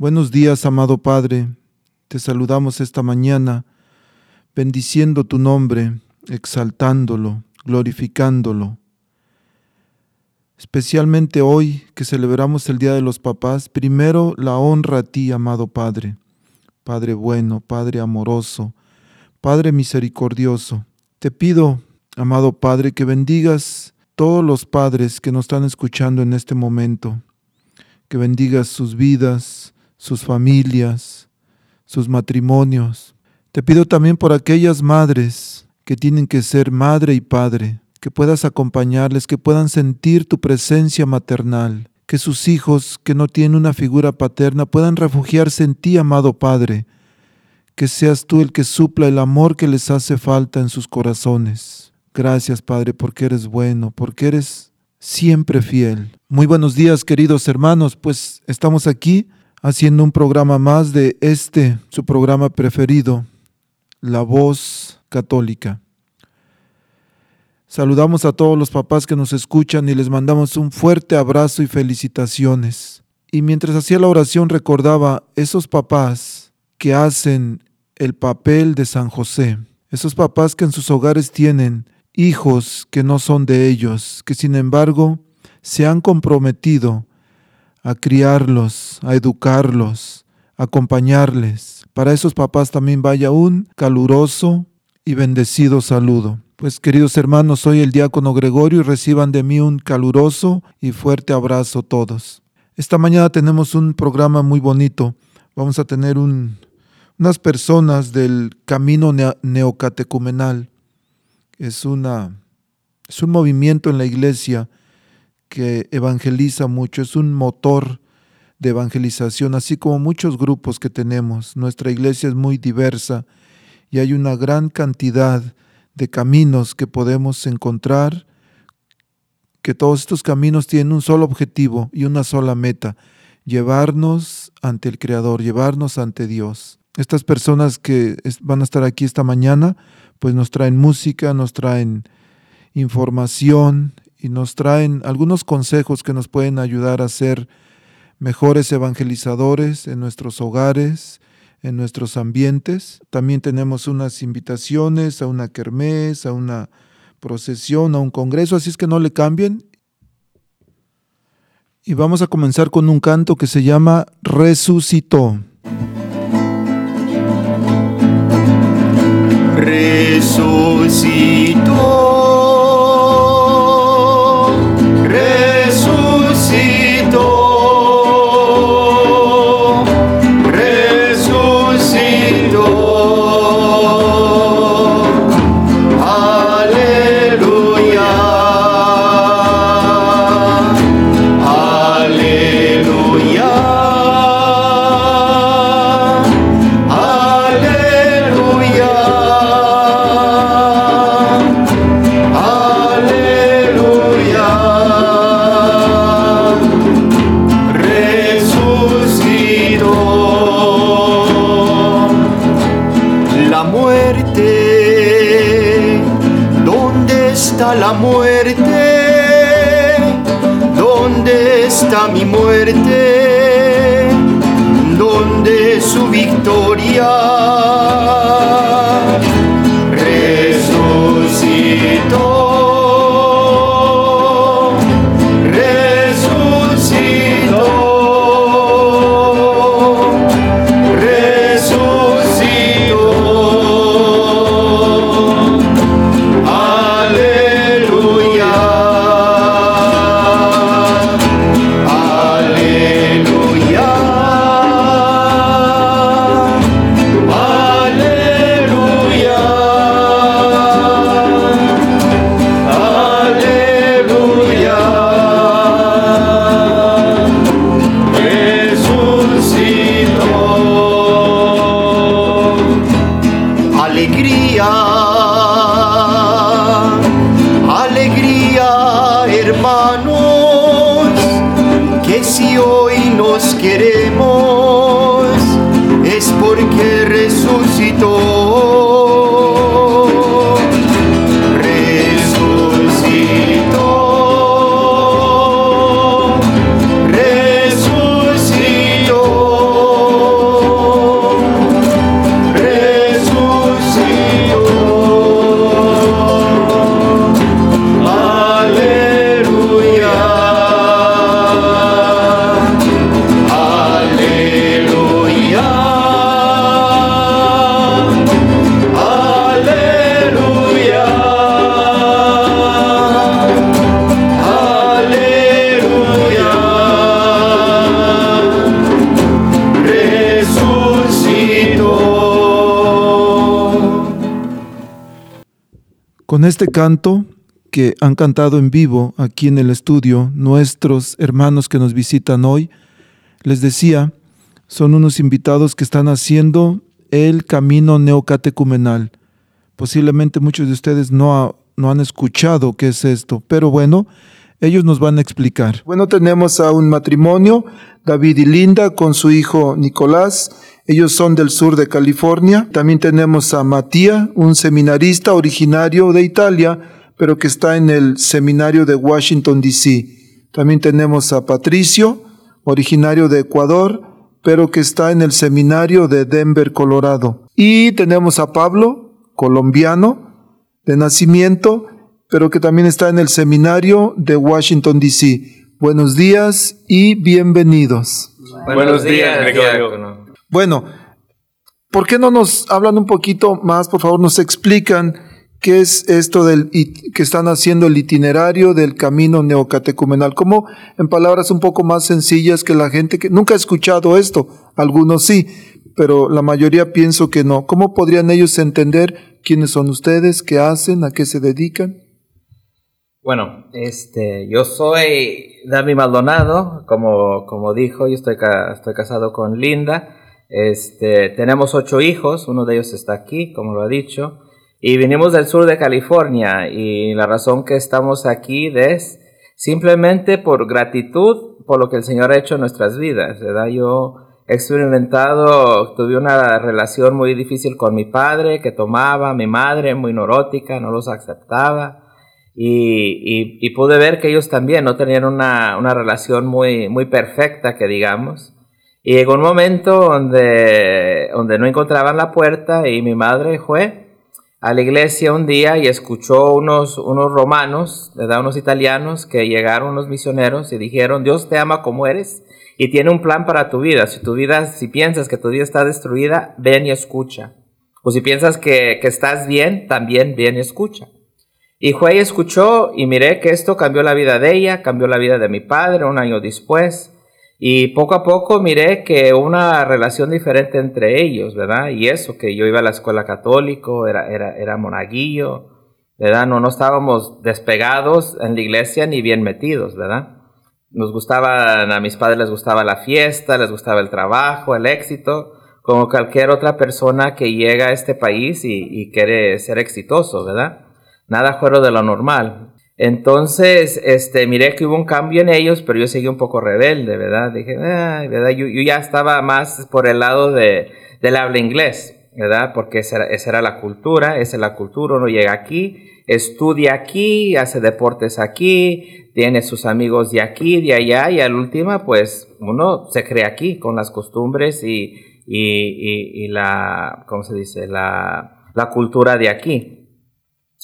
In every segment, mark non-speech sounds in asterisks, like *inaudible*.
Buenos días, amado Padre. Te saludamos esta mañana, bendiciendo tu nombre, exaltándolo, glorificándolo. Especialmente hoy que celebramos el Día de los Papás, primero la honra a ti, amado Padre, Padre bueno, Padre amoroso, Padre misericordioso. Te pido, amado Padre, que bendigas todos los padres que nos están escuchando en este momento, que bendigas sus vidas, sus familias, sus matrimonios. Te pido también por aquellas madres que tienen que ser madre y padre, que puedas acompañarles, que puedan sentir tu presencia maternal, que sus hijos que no tienen una figura paterna puedan refugiarse en ti, amado Padre, que seas tú el que supla el amor que les hace falta en sus corazones. Gracias, Padre, porque eres bueno, porque eres siempre fiel. Muy buenos días, queridos hermanos, pues estamos aquí haciendo un programa más de este, su programa preferido, La Voz Católica. Saludamos a todos los papás que nos escuchan y les mandamos un fuerte abrazo y felicitaciones. Y mientras hacía la oración recordaba esos papás que hacen el papel de San José, esos papás que en sus hogares tienen hijos que no son de ellos, que sin embargo se han comprometido a criarlos, a educarlos, a acompañarles. Para esos papás también vaya un caluroso y bendecido saludo. Pues queridos hermanos, soy el diácono Gregorio y reciban de mí un caluroso y fuerte abrazo todos. Esta mañana tenemos un programa muy bonito. Vamos a tener unas personas del camino neocatecumenal. Es, una, es un movimiento en la iglesia que evangeliza mucho, es un motor de evangelización, así como muchos grupos que tenemos. Nuestra iglesia es muy diversa y hay una gran cantidad de caminos que podemos encontrar, que todos estos caminos tienen un solo objetivo y una sola meta, llevarnos ante el Creador, llevarnos ante Dios. Estas personas que van a estar aquí esta mañana, pues nos traen música, nos traen información, y nos traen algunos consejos que nos pueden ayudar a ser mejores evangelizadores en nuestros hogares, en nuestros ambientes. También tenemos unas invitaciones a una kermés, a una procesión, a un congreso, así es que no le cambien. Y vamos a comenzar con un canto que se llama Resucitó. Resucitó. Este canto que han cantado en vivo aquí en el estudio nuestros hermanos que nos visitan hoy, les decía, son unos invitados que están haciendo el camino neocatecumenal. Posiblemente muchos de ustedes no, no han escuchado qué es esto, pero bueno, ellos nos van a explicar. Bueno, tenemos a un matrimonio, David y Linda, con su hijo Nicolás. Ellos son del sur de California. También tenemos a Matías, un seminarista originario de Italia, pero que está en el seminario de Washington, D.C. También tenemos a Patricio, originario de Ecuador, pero que está en el seminario de Denver, Colorado. Y tenemos a Pablo, colombiano, de nacimiento, pero que también está en el seminario de Washington, D.C. Buenos días y bienvenidos. Buenos días, Gregorio. Bueno, ¿por qué no nos hablan un poquito más, por favor, nos explican qué es esto del que están haciendo el itinerario del camino neocatecumenal? Como en palabras un poco más sencillas que la gente que nunca ha escuchado esto, algunos sí, pero la mayoría pienso que no. ¿Cómo podrían ellos entender quiénes son ustedes, qué hacen, a qué se dedican? Bueno, este, yo soy David Maldonado, como, como dijo, yo estoy, estoy casado con Linda. Este, tenemos ocho hijos, uno de ellos está aquí, como lo ha dicho, y venimos del sur de California y la razón que estamos aquí es simplemente por gratitud por lo que el Señor ha hecho en nuestras vidas, ¿verdad? Yo he experimentado, tuve una relación muy difícil con mi padre que tomaba, mi madre muy neurótica, no los aceptaba. Y, y, pude ver que ellos también no tenían una, una relación muy, muy perfecta, que digamos. Y llegó un momento donde, donde no encontraban la puerta y mi madre fue a la iglesia un día y escuchó unos, unos romanos, ¿verdad? unos italianos que llegaron unos misioneros y dijeron, Dios te ama como eres y tiene un plan para tu vida. Si tu vida, si piensas que tu vida está destruida, ven y escucha. O si piensas que, que estás bien, también ven y escucha. Y fue y escuchó y miré que esto cambió la vida de ella, cambió la vida de mi padre un año después. Y poco a poco miré que una relación diferente entre ellos, ¿verdad? Y eso, que yo iba a la escuela católico, era, era, era monaguillo, ¿verdad? No, no estábamos despegados en la iglesia ni bien metidos, ¿verdad? Nos gustaba, a mis padres les gustaba la fiesta, les gustaba el trabajo, el éxito, como cualquier otra persona que llega a este país y, y quiere ser exitoso, ¿verdad? Nada fuera de lo normal. Entonces, este, miré que hubo un cambio en ellos, pero yo seguí un poco rebelde, ¿verdad? Dije, ay, ¿verdad? Yo, ya estaba más por el lado de, del habla inglés, ¿verdad? Porque esa era, la cultura, esa es la cultura, uno llega aquí, estudia aquí, hace deportes aquí, tiene sus amigos de aquí, de allá, y al último, pues, uno se crea aquí con las costumbres y, y, y, la, ¿cómo se dice? La, la cultura de aquí.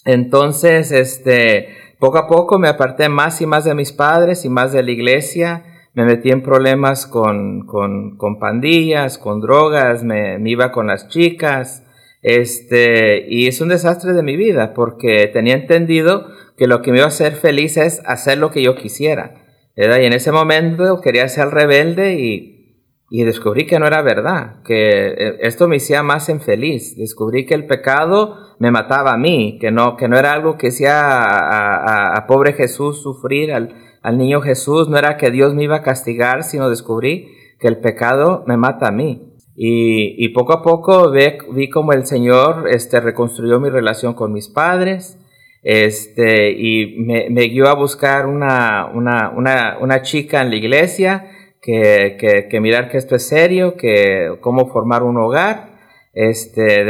Entonces, este, poco a poco me aparté más y más de mis padres y más de la iglesia. Me metí en problemas con, con, pandillas, con drogas, me, iba con las chicas. Este, y es un desastre de mi vida porque tenía entendido que lo que me iba a hacer feliz es hacer lo que yo quisiera. Y en ese momento quería ser rebelde y y descubrí que no era verdad, que eh, esto me hacía más infeliz. Descubrí que el pecado me mataba a mí, que no, que no era algo que hacía a, pobre Jesús sufrir, al, al, niño Jesús, no era que Dios me iba a castigar, sino descubrí que el pecado me mata a mí. Y, y poco a poco vi, vi como el Señor este, reconstruyó mi relación con mis padres este, y me, me guió a buscar una, una, una, una chica en la iglesia que, que, que mirar que esto es serio, que cómo formar un hogar, este,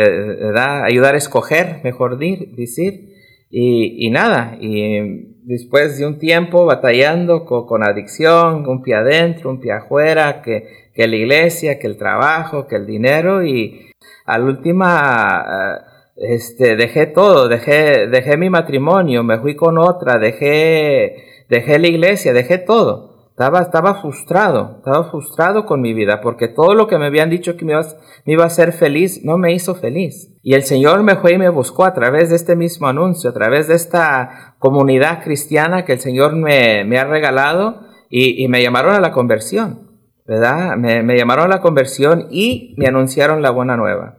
ayudar a escoger, mejor decir, y, nada, y después de un tiempo batallando con, con, adicción, un pie adentro, un pie afuera, que, que la iglesia, que el trabajo, que el dinero, y al última este, dejé todo, dejé, dejé mi matrimonio, me fui con otra, dejé, dejé la iglesia, dejé todo. Estaba, estaba frustrado, estaba frustrado con mi vida, porque todo lo que me habían dicho que me iba, iba a hacer feliz, no me hizo feliz. Y el Señor me fue y me buscó a través de este mismo anuncio, a través de esta comunidad cristiana que el Señor me, ha regalado, y, me llamaron a la conversión, ¿verdad? Me, llamaron a la conversión y me anunciaron la buena nueva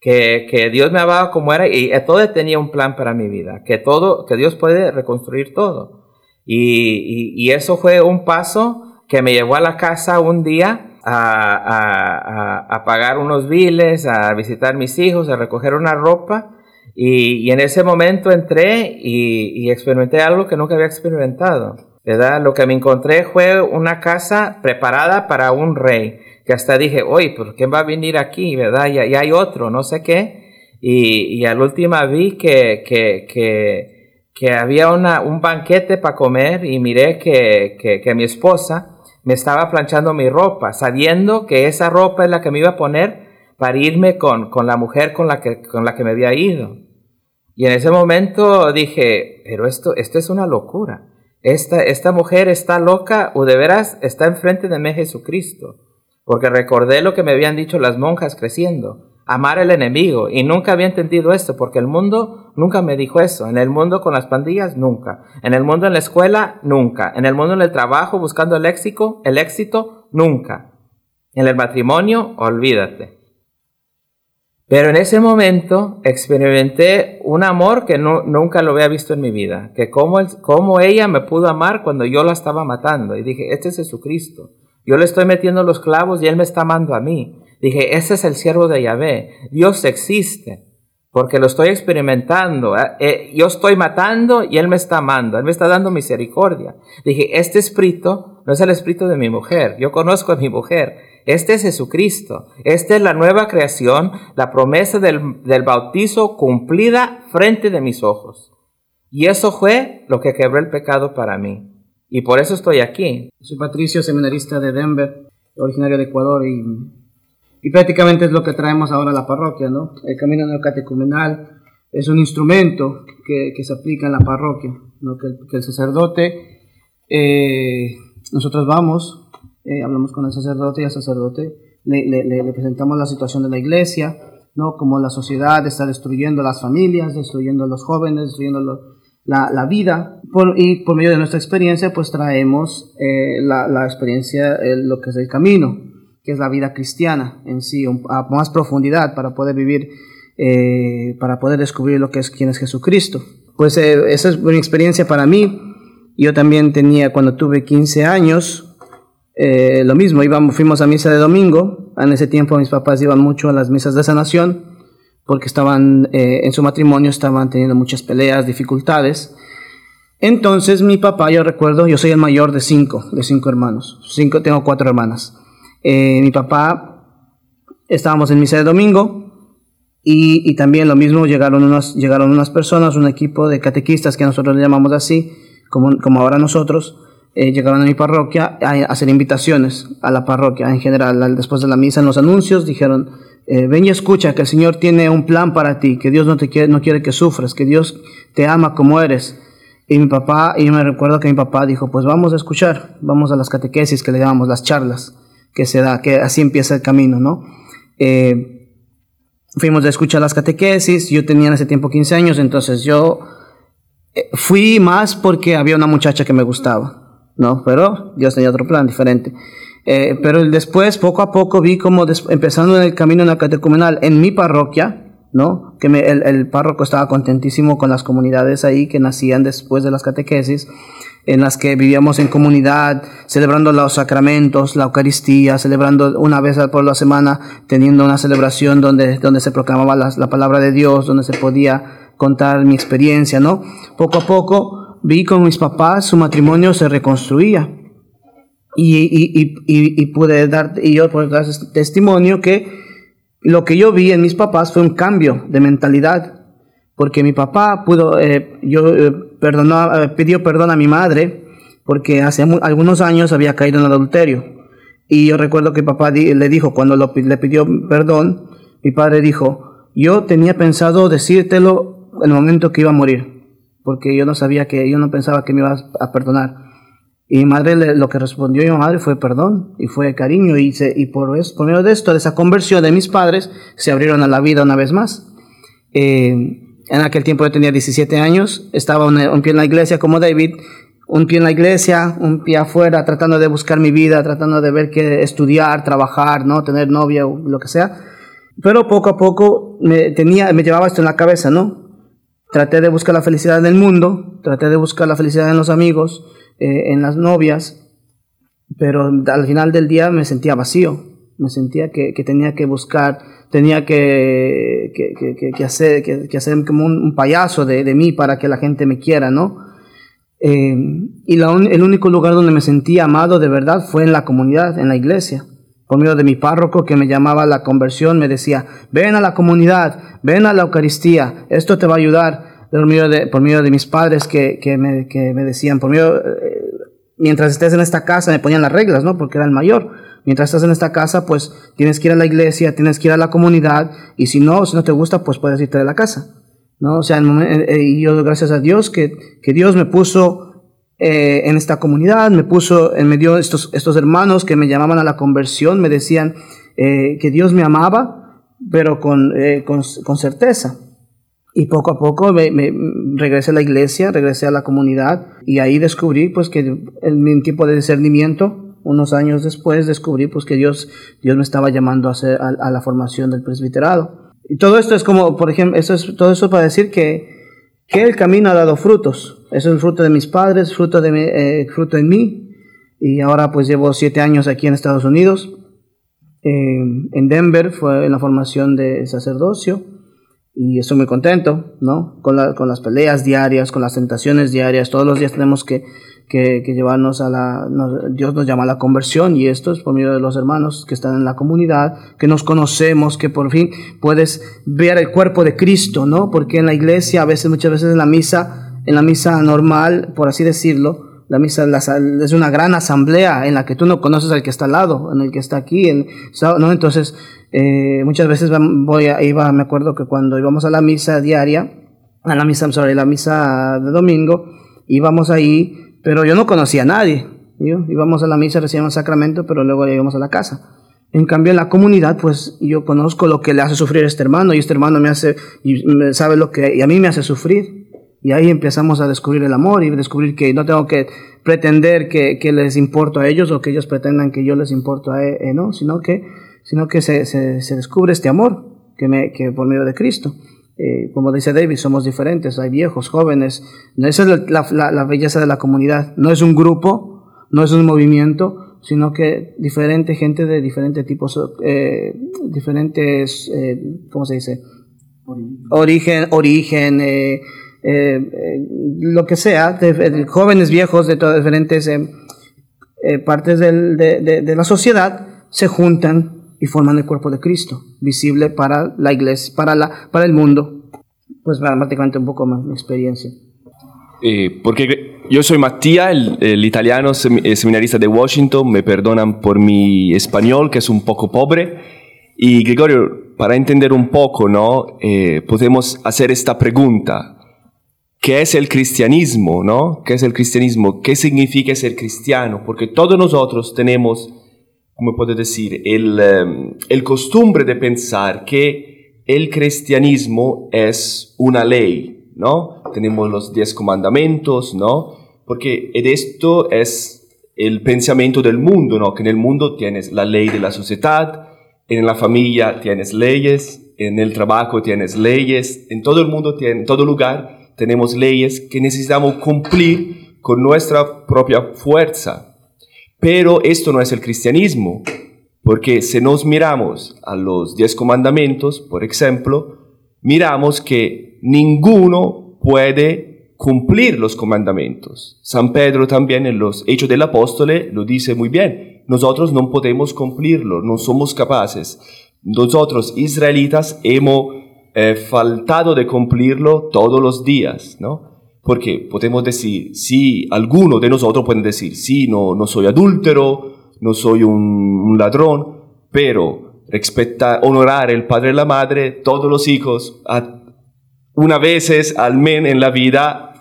que, Dios me amaba como era y todo tenía un plan para mi vida, que todo, que Dios puede reconstruir todo. Y, eso fue un paso que me llevó a la casa un día a, pagar unos biles, a visitar mis hijos, a recoger una ropa. Y, en ese momento entré y, experimenté algo que nunca había experimentado. ¿verdad? Lo que me encontré fue una casa preparada para un rey que hasta dije, oye, ¿por qué va a venir aquí? ¿Verdad? Y, hay otro, no sé qué. Y, y al último vi que, que, que había una, un banquete para comer y miré que, que, que mi esposa me estaba planchando mi ropa, sabiendo que esa ropa es la que me iba a poner para irme con, con la mujer con la, que, con la que me había ido. Y en ese momento dije, pero esto, esto es una locura. Esta, esta mujer está loca o de veras está enfrente de mí Jesucristo porque recordé lo que me habían dicho las monjas creciendo, amar al enemigo, y nunca había entendido esto, porque el mundo nunca me dijo eso, en el mundo con las pandillas, nunca, en el mundo en la escuela, nunca, en el mundo en el trabajo buscando el éxito, el éxito, nunca, en el matrimonio, olvídate. Pero en ese momento experimenté un amor que nunca lo había visto en mi vida, que como ella me pudo amar cuando yo la estaba matando, y dije, este es Jesucristo. Yo le estoy metiendo los clavos y él me está amando a mí. Dije, ese es el siervo de Yahvé. Dios existe porque lo estoy experimentando. ¿eh? Eh, yo estoy matando y Él me está amando, Él me está dando misericordia. Dije, este espíritu no es el espíritu de mi mujer, yo conozco a mi mujer, este es Jesucristo, esta es la nueva creación, la promesa del, del bautizo cumplida frente de mis ojos. Y eso fue lo que quebró el pecado para mí. Y por eso estoy aquí. Soy Patricio, seminarista de Denver, originario de Ecuador y, y prácticamente es lo que traemos ahora a la parroquia, ¿no? El camino neocatecumenal es un instrumento que, que, se aplica en la parroquia, ¿no? Que, el sacerdote, eh, nosotros vamos, eh, hablamos con el sacerdote y al sacerdote le, le, presentamos la situación de la iglesia, ¿no? Como la sociedad está destruyendo las familias, destruyendo a los jóvenes, destruyendo los la, la vida y por medio de nuestra experiencia pues traemos eh, la, la, experiencia, lo que es el camino, que es la vida cristiana en sí, a más profundidad para poder vivir, eh, para poder descubrir lo que es quién es Jesucristo. Pues eh, esa es una experiencia para mí. Yo también tenía, cuando tuve 15 años, lo mismo, íbamos, fuimos a misa de domingo. En ese tiempo mis papás iban mucho a las misas de sanación porque estaban eh, en su matrimonio, estaban teniendo muchas peleas, dificultades. Entonces mi papá, yo recuerdo, yo soy el mayor de cinco, de cinco hermanos, cinco, tengo cuatro hermanas. Eh, mi papá, estábamos en misa de domingo y, también lo mismo, llegaron unas, llegaron unas personas, un equipo de catequistas que nosotros le llamamos así, como, como ahora nosotros, eh, llegaron a mi parroquia a, hacer invitaciones a la parroquia en general. Después de la misa, en los anuncios, dijeron, eh, ven y escucha que el Señor tiene un plan para ti, que Dios no, te quiere, no quiere que sufras, que Dios te ama como eres. Y mi papá, y me recuerdo que mi papá dijo, pues vamos a escuchar, vamos a las catequesis que le llamamos, las charlas que se da, que así empieza el camino, ¿no? Eh, fuimos a escuchar las catequesis, yo tenía en ese tiempo 15 años, entonces yo eh, fui más porque había una muchacha que me gustaba, ¿no? Pero Dios tenía otro plan diferente. Eh, pero después, poco a poco, vi como empezando en el camino en la catecumenal en mi parroquia, ¿no? Que el, el, párroco estaba contentísimo con las comunidades ahí que nacían después de las catequesis, en las que vivíamos en comunidad, celebrando los sacramentos, la Eucaristía, celebrando una vez por la semana, teniendo una celebración donde, donde se proclamaba la, la palabra de Dios, donde se podía contar mi experiencia, ¿no? Poco a poco vi con mis papás, su matrimonio se reconstruía y, y, y, y, pude dar, y yo puedo dar testimonio que lo que yo vi en mis papás fue un cambio de mentalidad, porque mi papá pudo, eh, yo eh, perdonó, eh, pidió perdón a mi madre, porque hace algunos años había caído en adulterio. Y yo recuerdo que papá le dijo, cuando lo, le pidió perdón, mi padre dijo, yo tenía pensado decírtelo en el momento que iba a morir, porque yo no sabía que, yo no pensaba que me iba a perdonar. Y mi madre lo que respondió mi madre fue perdón y fue cariño y, y por, eso, por medio de esto, de esa conversión de mis padres, se abrieron a la vida una vez más. Eh, en aquel tiempo yo tenía 17 años, estaba un, un, pie en la iglesia como David, un pie en la iglesia, un pie afuera, tratando de buscar mi vida, tratando de ver qué estudiar, trabajar, no tener novia o lo que sea. Pero poco a poco me, tenía, me llevaba esto en la cabeza, ¿no? Traté de buscar la felicidad en el mundo, traté de buscar la felicidad en los amigos, eh, en las novias, pero al final del día me sentía vacío, me sentía que, que tenía que buscar, tenía que, que, que hacer, que, hacer como un, payaso de, de, mí para que la gente me quiera, ¿no? Eh, y el único lugar donde me sentía amado de verdad fue en la comunidad, en la iglesia. Por medio de mi párroco que me llamaba a la conversión, me decía, ven a la comunidad, ven a la Eucaristía, esto te va a ayudar por medio de, por medio de mis padres que, me, me decían, por medio, eh, mientras estés en esta casa, me ponían las reglas, ¿no? Porque era el mayor. Mientras estás en esta casa, pues tienes que ir a la iglesia, tienes que ir a la comunidad, y si no, si no te gusta, pues puedes irte de la casa, ¿no? O sea, eh, eh, y yo gracias a Dios que, que Dios me puso en esta comunidad, me puso, en medio de estos, estos hermanos que me llamaban a la conversión, me decían que Dios me amaba, pero con, con, con certeza. Y poco a poco me, regresé a la iglesia, regresé a la comunidad y ahí descubrí pues que en mi tiempo de discernimiento, unos años después, descubrí pues que Dios, Dios me estaba llamando a, hacer, a, la formación del presbiterado. Y todo esto es como, por ejemplo, eso es, todo eso para decir que, que el camino ha dado frutos. Eso es el fruto de mis padres, fruto, de eh, fruto en mí. Y ahora pues llevo siete años aquí en Estados Unidos. En Denver fue en la formación de sacerdocio y estoy muy contento, ¿no? Con, la, con las peleas diarias, con las tentaciones diarias, todos los días tenemos que, que, llevarnos a la, Dios nos llama a la conversión y esto es por medio de los hermanos que están en la comunidad, que nos conocemos, que por fin puedes ver el cuerpo de Cristo, ¿no? Porque en la iglesia, a veces, muchas veces en la misa, en la misa normal, por así decirlo, la misa es una gran asamblea en la que tú no conoces al que está al lado, en el que está aquí, ¿no? Entonces, eh, muchas veces voy a, iba, me acuerdo que cuando íbamos a la misa diaria, a la misa, sorry, la misa de domingo, íbamos ahí, pero yo no conocía a nadie. Íbamos a la misa, recibíamos sacramento, pero luego íbamos a la casa. En cambio, en la comunidad, pues yo conozco lo que le hace sufrir a este hermano y este hermano me hace, y sabe lo que, y a mí me hace sufrir. Y ahí empezamos a descubrir el amor y descubrir que no tengo que pretender que, les importo a ellos o que ellos pretendan que yo les importo a él, eh, no, sino que sino que se, se, descubre este amor que, me, que por medio de Cristo. Eh, como dice David, somos diferentes, hay viejos, jóvenes. Esa es la, belleza de la comunidad. No es un grupo, no es un movimiento, sino que diferente gente de diferentes tipos, eh, diferentes, eh, ¿cómo se dice? Origen, origen, eh, lo que sea, jóvenes, viejos, de todas diferentes partes de la sociedad, se juntan y forman el cuerpo de Cristo, visible para la iglesia, para, la, para el mundo. Pues prácticamente un poco más mi experiencia. Eh, porque yo soy Matías, el, italiano seminarista de Washington, me perdonan por mi español, que es un poco pobre. Y Gregorio, para entender un poco, ¿no? Eh, podemos hacer esta pregunta. ¿Qué es el cristianismo, no? ¿Qué es el cristianismo? ¿Qué significa ser cristiano? Porque todos nosotros tenemos como puedo decir, el, em, el costumbre de pensar que el cristianismo es una ley, ¿no? Tenemos los diez comandamientos, ¿no? Porque esto es el pensamiento del mundo, ¿no? Que en el mundo tienes la ley de la sociedad, en la familia tienes leyes, en el trabajo tienes leyes, en todo el mundo, en todo lugar tenemos leyes que necesitamos cumplir con nuestra propia fuerza. Pero esto no es el cristianismo, porque si nos miramos a los diez comandamientos, por ejemplo, miramos que ninguno puede cumplir los comandamientos. San Pedro también en los Hechos del Apóstol lo dice muy bien. Nosotros no podemos cumplirlo, no somos capaces. Nosotros, israelitas, hemos eh, faltado de cumplirlo todos los días, ¿no? Porque podemos decir, si alguno de nosotros puede decir, sí, no, no soy adúltero, no soy un, ladrón, pero respetar, honorar el padre y la madre, todos los hijos, una vez al menos en la vida,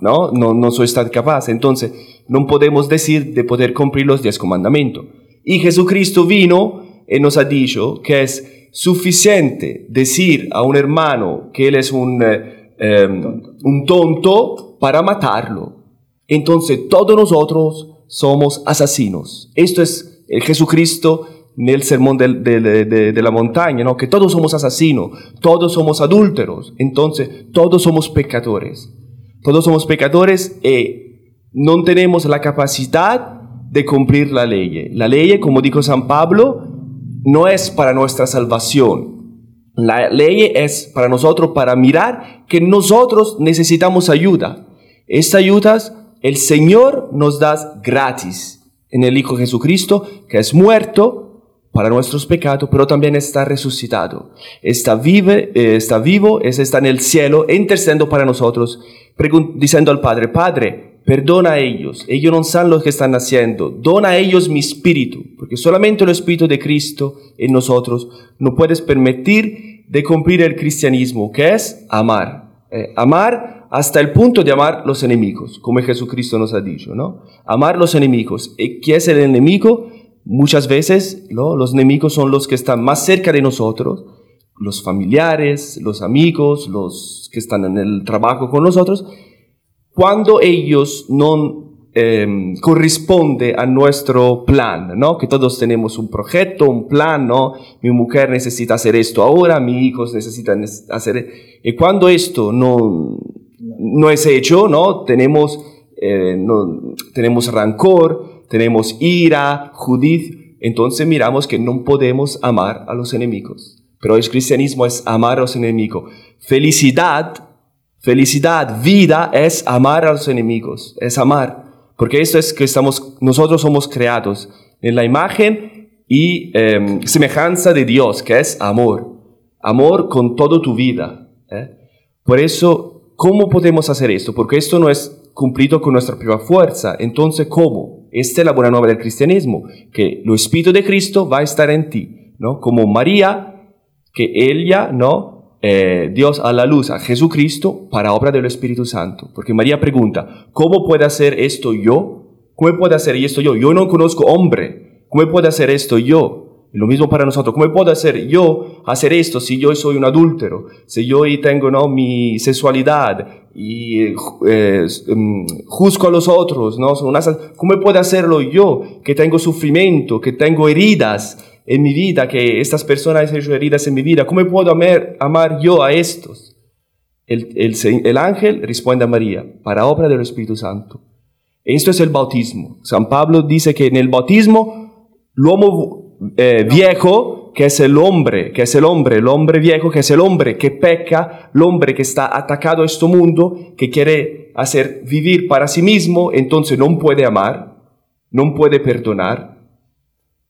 ¿no? No, no soy tan capaz. Entonces, no podemos decir de poder cumplir los diez comandamientos. Y Jesucristo vino y nos ha dicho que es suficiente decir a un hermano que él es un, eh, em, un tonto para matarlo. Entonces, todos nosotros somos asesinos. Esto es el Jesucristo en el sermón de, de, la montaña, ¿no? que todos somos asesinos, todos somos adúlteros, entonces todos somos pecadores. Todos somos pecadores y no tenemos la capacidad de cumplir la ley. La ley, como dijo San Pablo, no es para nuestra salvación. La ley es para nosotros para mirar que nosotros necesitamos ayuda. Esta ayuda el Señor nos da gratis en el Hijo Jesucristo, que es muerto para nuestros pecados, pero también está resucitado. Está, vive, eh, está vivo, está en el cielo, intercediendo para nosotros diciendo al Padre, Padre, perdona a ellos, ellos no saben lo que están haciendo, dona a ellos mi espíritu, porque solamente el Espíritu de Cristo en nosotros no puedes permitir de cumplir el cristianismo, que es amar. Eh, amar hasta el punto de amar los enemigos, como Jesucristo nos ha dicho, ¿no? Amar los enemigos. ¿Y ¿Qué es el enemigo? Muchas veces ¿no? los enemigos son los que están más cerca de nosotros, los familiares, los amigos, los que están en el trabajo con nosotros, cuando ellos no eh, corresponde a nuestro plan, ¿no? Que todos tenemos un proyecto, un plan, ¿no? Mi mujer necesita hacer esto ahora, mis hijos necesitan hacer... Y cuando esto no, no es hecho, ¿no? Tenemos, eh, no, tenemos rancor, tenemos ira, judiz, entonces miramos que no podemos amar a los enemigos. Pero el cristianismo es amar a los enemigos. Felicidad, felicidad, vida es amar a los enemigos, es amar. Porque esto es que estamos, nosotros somos creados en la imagen y em, semejanza de Dios, que es amor. Amor con toda tu vida. ¿eh? Por eso, ¿cómo podemos hacer esto? Porque esto no es cumplido con nuestra propia fuerza. Entonces, ¿cómo? Esta es la buena nueva del cristianismo, que el Espíritu de Cristo va a estar en ti, ¿no? Como María que ella, ¿no? Eh, Dios a la luz a Jesucristo para obra del Espíritu Santo. Porque María pregunta, ¿cómo puede hacer esto yo? ¿Cómo puede hacer esto yo? Yo no conozco hombre. ¿Cómo puede hacer esto yo? Lo mismo para nosotros. ¿Cómo puedo hacer yo hacer esto si yo soy un adúltero? Si yo tengo ¿no? mi sexualidad y eh, mm, juzgo a los otros, ¿no? ¿Cómo puedo hacerlo yo que tengo sufrimiento, que tengo heridas? En mi vida, que estas personas han hecho heridas en mi vida, ¿cómo puedo amar, amar yo a estos? El, el, el, ángel responde a María, para obra del Espíritu Santo. Esto es el bautismo. San Pablo dice que en el bautismo, el hombre eh, viejo, que es el hombre, que es el hombre, el hombre viejo, que es el hombre que peca, el hombre que está atacado a este mundo, que quiere hacer vivir para sí mismo, entonces no puede amar, no puede perdonar,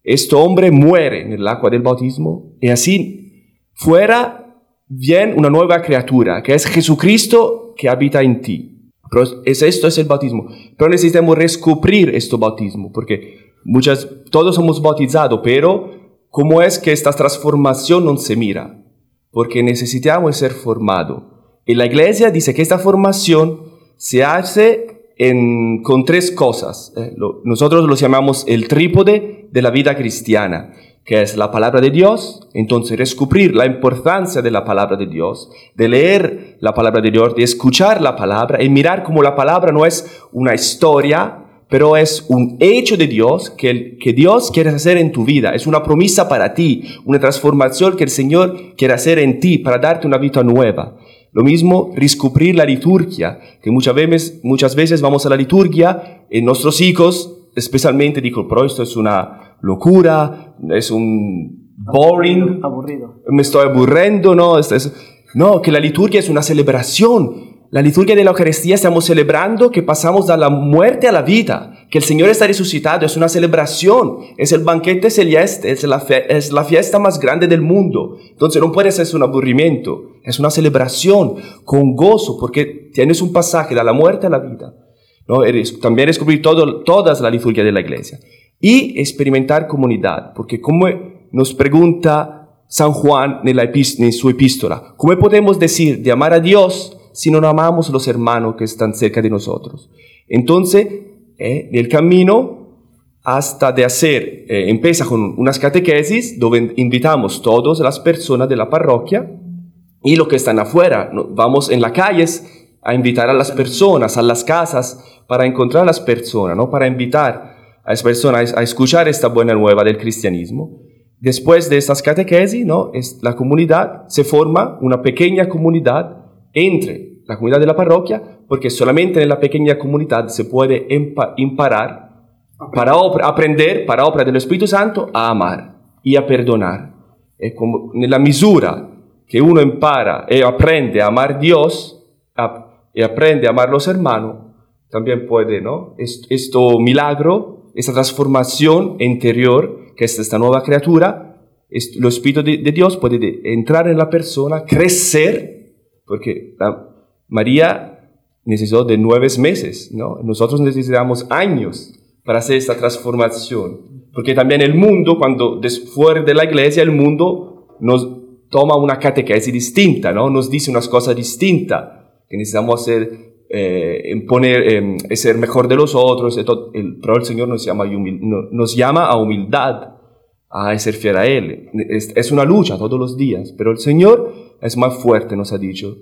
este hombre muere en el agua del bautismo y así fuera viene una nueva criatura, que es Jesucristo que habita en ti. Pero es, esto es el bautismo. Pero necesitamos descubrir este bautismo, porque muchas, todos somos bautizados, pero ¿cómo es que esta transformación no se mira? Porque necesitamos ser formados. Y la iglesia dice que esta formación se hace con tres cosas. Eh, nosotros lo llamamos el trípode de la vida cristiana, que es la palabra de Dios, entonces descubrir la importancia de la palabra de Dios, de leer la palabra de Dios, de escuchar la palabra y mirar como la palabra no es una historia, pero es un hecho de Dios que, que Dios quiere hacer en tu vida, es una promesa para ti, una transformación que el Señor quiere hacer en ti para darte una vida nueva. Lo mismo, descubrir la liturgia, que muchas veces, muchas veces vamos a la liturgia y nuestros hijos, especialmente, digo, pero esto es una locura, es un boring, aburrido. me estoy aburriendo, ¿no? no, que la liturgia es una celebración, la liturgia de la Eucaristía estamos celebrando que pasamos de la muerte a la vida, que el Señor está resucitado, es una celebración, es el banquete celeste, es la, es la fiesta más grande del mundo. Entonces no puede ser un aburrimiento, es una celebración con gozo, porque tienes un pasaje de la muerte a la vida. ¿no? También descubrir todas la liturgia de la iglesia. Y experimentar comunidad, porque como nos pregunta San Juan en su epístola, ¿cómo podemos decir de amar a Dios? Si no amamos los hermanos que están cerca de nosotros. Entonces, eh, el camino hasta de hacer, eh, empieza con unas catequesis donde invitamos todas las personas de la parroquia y los que están afuera. Vamos en las calles a invitar a las personas, a las casas, para encontrar a las personas, ¿no? para invitar a las personas a escuchar esta buena nueva del cristianismo. Después de estas catequesis, ¿no? la comunidad se forma una pequeña comunidad entre la comunidad de la parroquia, porque solamente en la pequeña comunidad se puede imparar para aprender, para obra del Espíritu Santo, a amar y a perdonar. Es como en la misura que uno impara y aprende a amar a Dios y aprende a amar a los hermanos, también puede, ¿no? Este milagro, esta transformación interior, que es esta nueva criatura, el Espíritu de, de Dios puede entrar en la persona, crecer porque María necesitó de nueve meses, ¿no? Nosotros necesitamos años para hacer esta transformación, porque también el mundo, cuando fuera de la iglesia, el mundo nos toma una catequesis distinta, ¿no? Nos dice unas cosas distintas, que necesitamos hacer, eh, imponer, em, ser mejor de los otros, el, pero el Señor nos llama, nos llama a humildad, a ser fiel a Él. Es, es, una lucha todos los días, pero el Señor es más fuerte, nos ha dicho,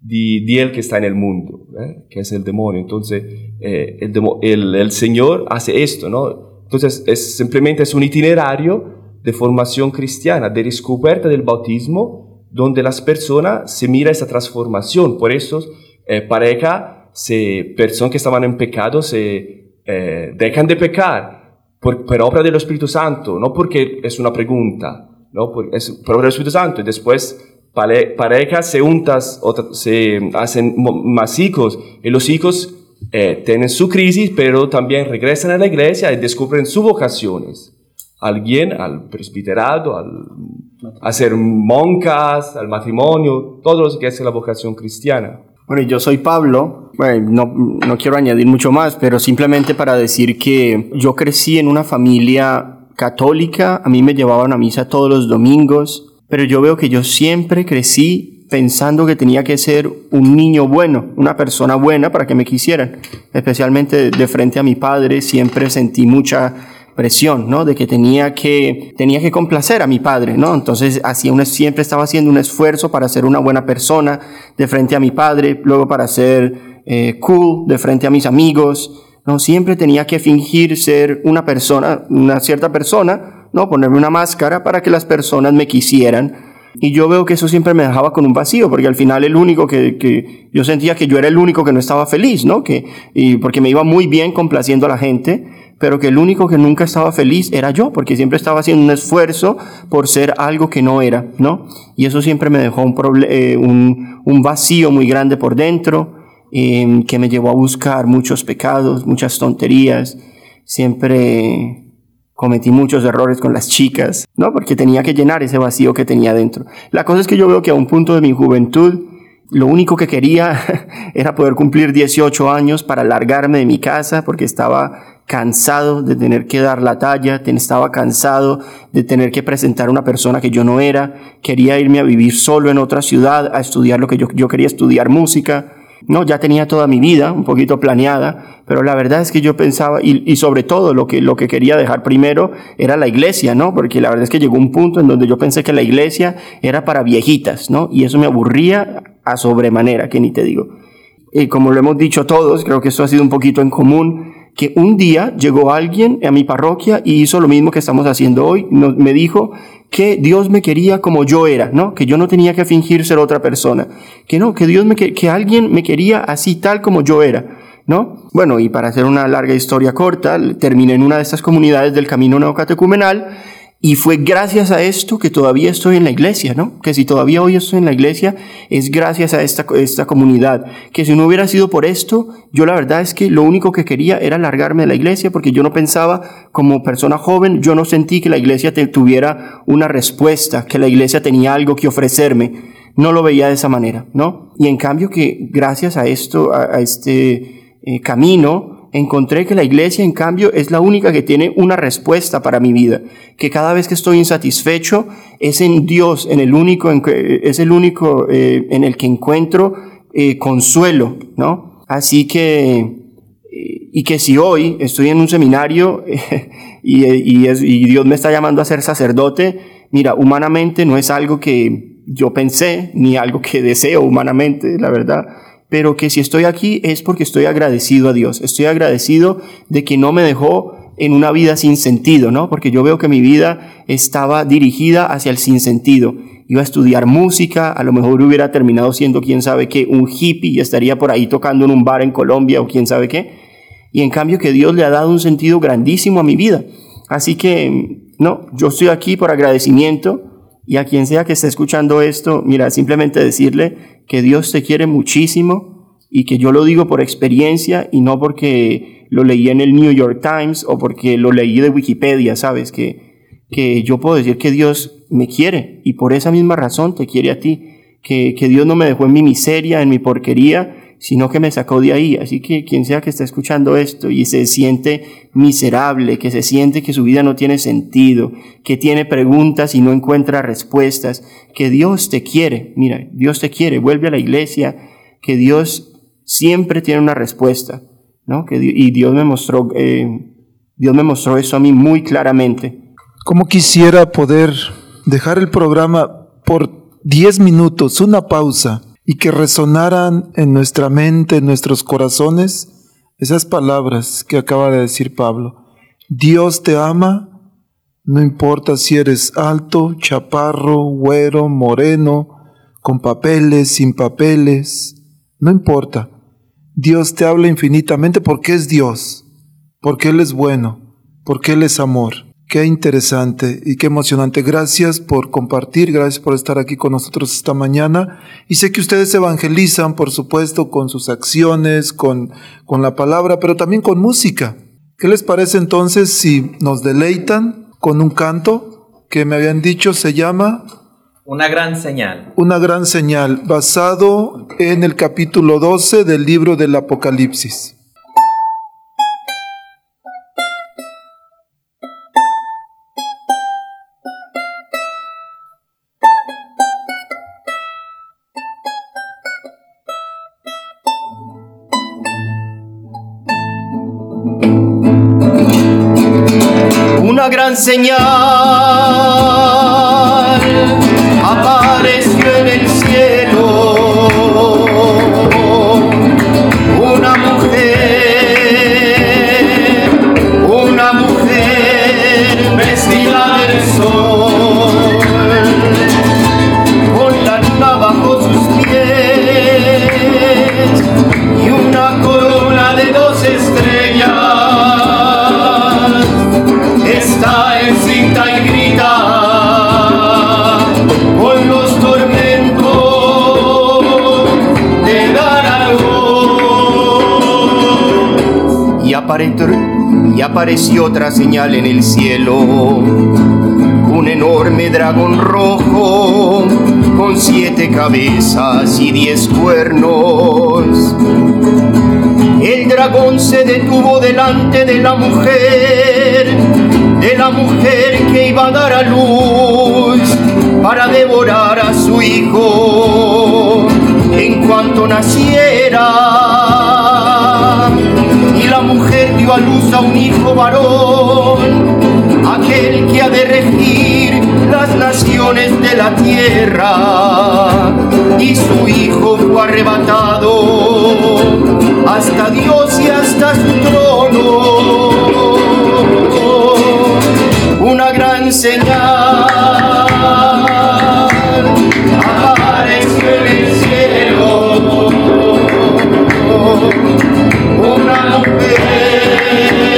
de, Él que está en el mundo, ¿eh? que es el demonio. Entonces, eh, el, Señor hace esto, ¿no? Entonces, es, simplemente es un itinerario de formación cristiana, de descubierta del bautismo, donde las personas se mira esa transformación. Por eso, eh, pareja, se, personas que estaban en pecado se eh, dejan de pecar por, por obra del Espíritu Santo, no porque es una pregunta, ¿no? es por obra del Espíritu Santo. Y después parejas se untas, se hacen más hijos y los hijos eh, tienen su crisis, pero también regresan a la iglesia y descubren sus vocaciones. Alguien al presbiterado, al, a ser monjas, al matrimonio, todo lo que es la vocación cristiana. Bueno, yo soy Pablo, no, no quiero añadir mucho más, pero simplemente para decir que yo crecí en una familia católica, a mí me llevaban a misa todos los domingos, pero yo veo que yo siempre crecí pensando que tenía que ser un niño bueno, una persona buena para que me quisieran. Especialmente de frente a mi padre siempre sentí mucha presión, ¿no? De que tenía que tenía que complacer a mi padre, ¿no? Entonces hacía un, siempre estaba haciendo un esfuerzo para ser una buena persona de frente a mi padre, luego para ser eh, cool de frente a mis amigos, no siempre tenía que fingir ser una persona, una cierta persona ¿no? Ponerme una máscara para que las personas me quisieran. Y yo veo que eso siempre me dejaba con un vacío, porque al final el único que, que yo sentía que yo era el único que no estaba feliz, ¿no? Que, y porque me iba muy bien complaciendo a la gente, pero que el único que nunca estaba feliz era yo, porque siempre estaba haciendo un esfuerzo por ser algo que no era, ¿no? Y eso siempre me dejó un, eh, un, un vacío muy grande por dentro, eh, que me llevó a buscar muchos pecados, muchas tonterías, siempre cometí muchos errores con las chicas, ¿no? Porque tenía que llenar ese vacío que tenía dentro. La cosa es que yo veo que a un punto de mi juventud, lo único que quería *laughs* era poder cumplir 18 años para largarme de mi casa porque estaba cansado de tener que dar la talla, estaba cansado de tener que presentar una persona que yo no era, quería irme a vivir solo en otra ciudad, a estudiar lo que yo, yo quería estudiar música, no, ya tenía toda mi vida un poquito planeada, pero la verdad es que yo pensaba, y, sobre todo lo que, lo que quería dejar primero era la iglesia, ¿no? Porque la verdad es que llegó un punto en donde yo pensé que la iglesia era para viejitas, ¿no? Y eso me aburría a sobremanera, que ni te digo. Y como lo hemos dicho todos, creo que esto ha sido un poquito en común, que un día llegó alguien a mi parroquia y hizo lo mismo que estamos haciendo hoy, me dijo que Dios me quería como yo era, ¿no? Que yo no tenía que fingir ser otra persona, que no, que Dios me que alguien me quería así tal como yo era, ¿no? Bueno, y para hacer una larga historia corta, terminé en una de estas comunidades del camino neocatecumenal Y fue gracias a esto que todavía estoy en la iglesia, ¿no? Que si todavía hoy estoy en la iglesia, es gracias a esta, esta comunidad. Que si no hubiera sido por esto, yo la verdad es que lo único que quería era largarme de la iglesia porque yo no pensaba, como persona joven, yo no sentí que la iglesia tuviera una respuesta, que la iglesia tenía algo que ofrecerme. No lo veía de esa manera, ¿no? Y en cambio que gracias a esto, a, este eh, camino, encontré que la iglesia, en cambio, es la única que tiene una respuesta para mi vida. Que cada vez que estoy insatisfecho, es en Dios, en el único, en que, es el único eh, en el que encuentro eh, consuelo, ¿no? Así que, eh, y que si hoy estoy en un seminario *laughs* y, Dios me está llamando a ser sacerdote, mira, humanamente no es algo que yo pensé, ni algo que deseo humanamente, la verdad pero que si estoy aquí es porque estoy agradecido a Dios. Estoy agradecido de que no me dejó en una vida sin sentido, ¿no? Porque yo veo que mi vida estaba dirigida hacia el sinsentido. Iba a estudiar música, a lo mejor hubiera terminado siendo quién sabe qué, un hippie y estaría por ahí tocando en un bar en Colombia o quién sabe qué. Y en cambio que Dios le ha dado un sentido grandísimo a mi vida. Así que, no, yo estoy aquí por agradecimiento y a quien sea que esté escuchando esto, mira, simplemente decirle que Dios te quiere muchísimo y que yo lo digo por experiencia y no porque lo leí en el New York Times o porque lo leí de Wikipedia, ¿sabes? Que, que yo puedo decir que Dios me quiere y por esa misma razón te quiere a ti. Que, que Dios no me dejó en mi miseria, en mi porquería, sino que me sacó de ahí. Así que quien sea que esté escuchando esto y se siente miserable, que se siente que su vida no tiene sentido, que tiene preguntas y no encuentra respuestas, que Dios te quiere, mira, Dios te quiere, vuelve a la iglesia, que Dios siempre tiene una respuesta, ¿no? Y Dios me mostró, eh, Dios me mostró eso a mí muy claramente. Como quisiera poder dejar el programa por 10 minutos, una pausa y que resonaran en nuestra mente, en nuestros corazones, esas palabras que acaba de decir Pablo. Dios te ama, no importa si eres alto, chaparro, güero, moreno, con papeles, sin papeles, no importa. Dios te habla infinitamente porque es Dios, porque Él es bueno, porque Él es amor. Qué interesante y qué emocionante. Gracias por compartir, gracias por estar aquí con nosotros esta mañana. Y sé que ustedes evangelizan, por supuesto, con sus acciones, con, con la palabra, pero también con música. ¿Qué les parece entonces si nos deleitan con un canto que me habían dicho se llama Una gran señal? Una gran señal, basado en el capítulo 12 del libro del Apocalipsis. Una y apareció otra señal en el cielo, un enorme dragón rojo con siete cabezas y diez cuernos. El dragón se detuvo delante de la mujer, de la mujer que iba a dar a luz para devorar a su hijo en cuanto naciera. Dio a luz a un hijo varón, aquel que ha de regir las naciones de la tierra. Y su hijo fue arrebatado hasta Dios y hasta su trono. Una gran señal apareció en el cielo. Una mujer, una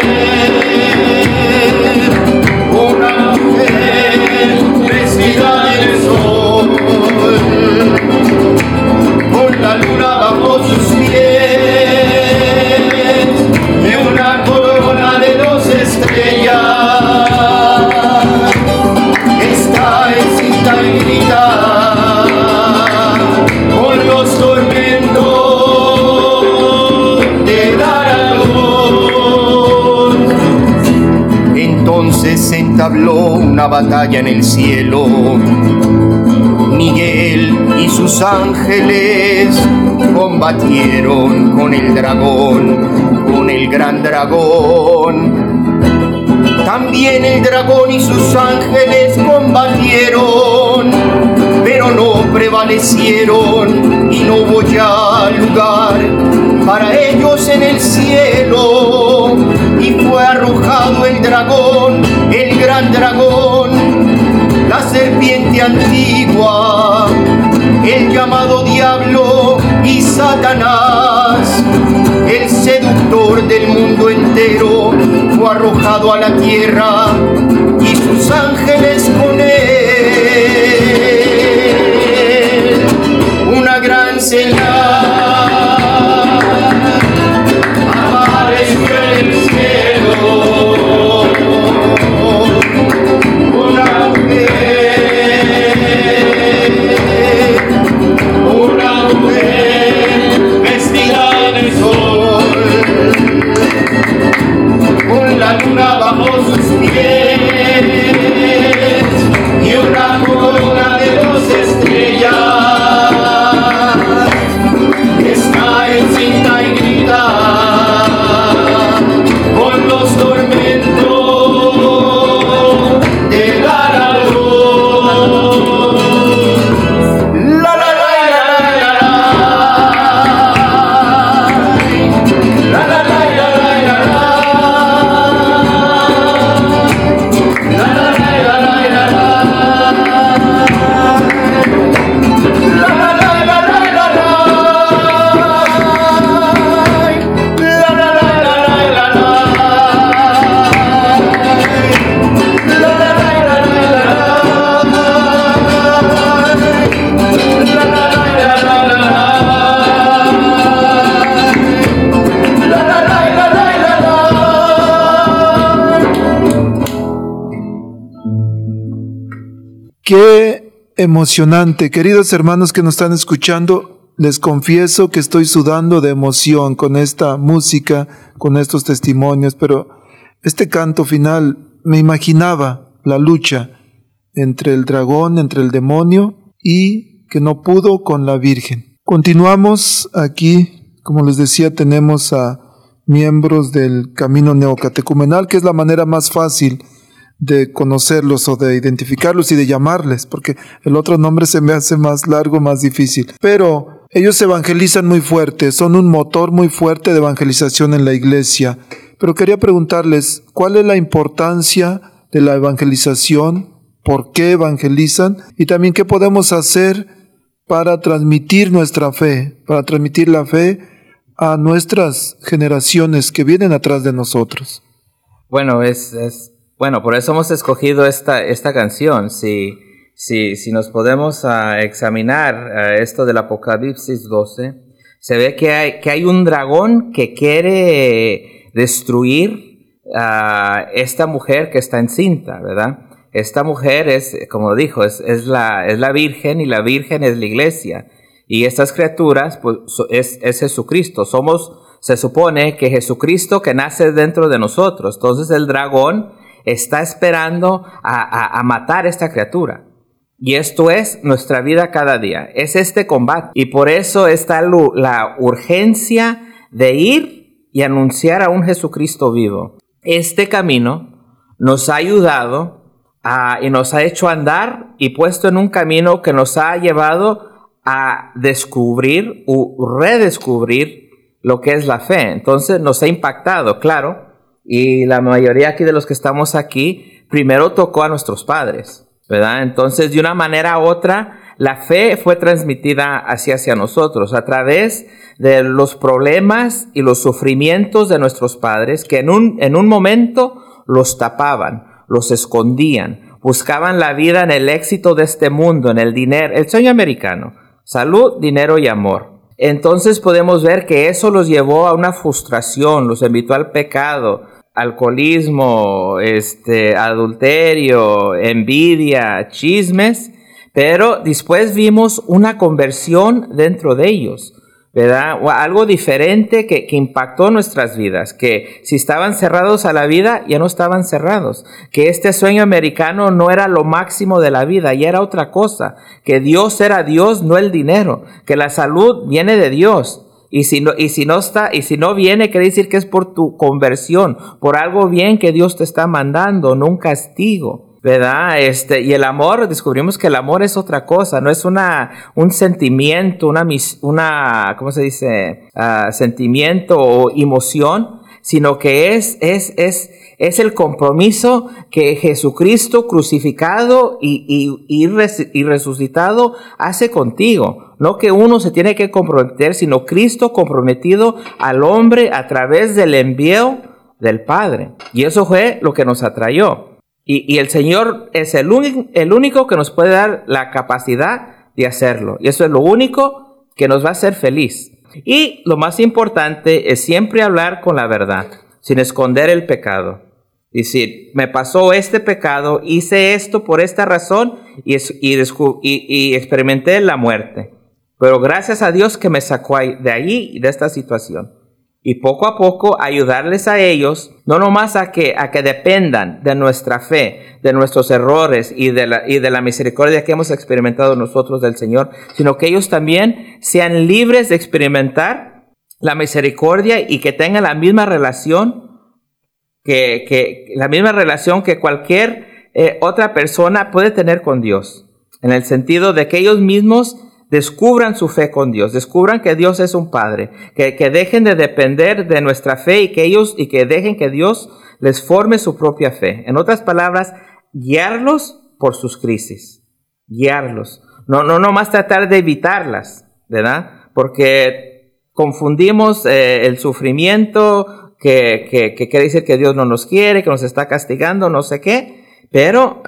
entabló una batalla en el cielo. Miguel y sus ángeles combatieron con el dragón, con el gran dragón. También el dragón y sus ángeles combatieron, pero no prevalecieron y no hubo ya lugar para ellos en el cielo. Y fue arrojado el dragón, el gran dragón, la serpiente antigua, el llamado diablo y Satanás, el seductor del mundo entero, fue arrojado a la tierra y sus ángeles Qué emocionante. Queridos hermanos que nos están escuchando, les confieso que estoy sudando de emoción con esta música, con estos testimonios, pero este canto final me imaginaba la lucha entre el dragón, entre el demonio y que no pudo con la Virgen. Continuamos aquí, como les decía, tenemos a miembros del camino neocatecumenal, que es la manera más fácil de conocerlos o de identificarlos y de llamarles, porque el otro nombre se me hace más largo, más difícil. Pero ellos evangelizan muy fuerte, son un motor muy fuerte de evangelización en la iglesia. Pero quería preguntarles, ¿cuál es la importancia de la evangelización? ¿Por qué evangelizan? Y también qué podemos hacer para transmitir nuestra fe, para transmitir la fe a nuestras generaciones que vienen atrás de nosotros. Bueno, es, es bueno, por eso hemos escogido esta, esta canción. Si, si, si nos podemos uh, examinar uh, esto del Apocalipsis 12, se ve que hay, que hay un dragón que quiere destruir a uh, esta mujer que está encinta, ¿verdad? Esta mujer es, como dijo, es, es, la, es la Virgen y la Virgen es la iglesia. Y estas criaturas, pues, es, es Jesucristo. Somos, se supone que Jesucristo que nace dentro de nosotros. Entonces el dragón está esperando a, matar a esta criatura. Y esto es nuestra vida cada día, es este combate. Y por eso está la urgencia de ir y anunciar a un Jesucristo vivo. Este camino nos ha ayudado y nos ha hecho andar y puesto en un camino que nos ha llevado a descubrir o redescubrir lo que es la fe. Entonces nos ha impactado, claro, y la mayoría aquí de los que estamos aquí, primero tocó a nuestros padres, ¿verdad? Entonces, de una manera u otra, la fe fue transmitida hacia, hacia nosotros a través de los problemas y los sufrimientos de nuestros padres, que en un, en un momento los tapaban, los escondían, buscaban la vida en el éxito de este mundo, en el dinero, el sueño americano, salud, dinero y amor. Entonces podemos ver que eso los llevó a una frustración, los invitó al pecado, alcoholismo, este, adulterio, envidia, chismes, pero después vimos una conversión dentro de ellos. ¿verdad? O algo diferente que, que, impactó nuestras vidas, que si estaban cerrados a la vida, ya no estaban cerrados, que este sueño americano no era lo máximo de la vida, ya era otra cosa, que Dios era Dios, no el dinero, que la salud viene de Dios. Y si no, y si no está, y si no viene, quiere decir que es por tu conversión, por algo bien que Dios te está mandando, no un castigo. ¿verdad? Este, y el amor, descubrimos que el amor es otra cosa, no es una, un sentimiento, una, una ¿cómo se dice? Uh, sentimiento o emoción, sino que es, es, es, es el compromiso que Jesucristo crucificado y, y, y, y, resucitado hace contigo. No que uno se tiene que comprometer, sino Cristo comprometido al hombre a través del envío del Padre. Y eso fue lo que nos atrayó. Y, el Señor es el, el único que nos puede dar la capacidad de hacerlo. Y eso es lo único que nos va a hacer feliz. Y lo más importante es siempre hablar con la verdad, sin esconder el pecado. Decir, me pasó este pecado, hice esto por esta razón y, y, experimenté la muerte. Pero gracias a Dios que me sacó de ahí, de esta situación y poco a poco ayudarles a ellos, no nomás a que, a que dependan de nuestra fe, de nuestros errores y de, la, y de la misericordia que hemos experimentado nosotros del Señor, sino que ellos también sean libres de experimentar la misericordia y que tengan la misma relación que, que la misma relación que cualquier eh, otra persona puede tener con Dios, en el sentido de que ellos mismos descubran su fe con Dios, descubran que Dios es un Padre, que, que, dejen de depender de nuestra fe y que ellos y que dejen que Dios les forme su propia fe. En otras palabras, guiarlos por sus crisis, guiarlos. No, no, no más tratar de evitarlas, ¿verdad? Porque confundimos eh, el sufrimiento que, que, quiere decir que Dios no nos quiere, que nos está castigando, no sé qué, pero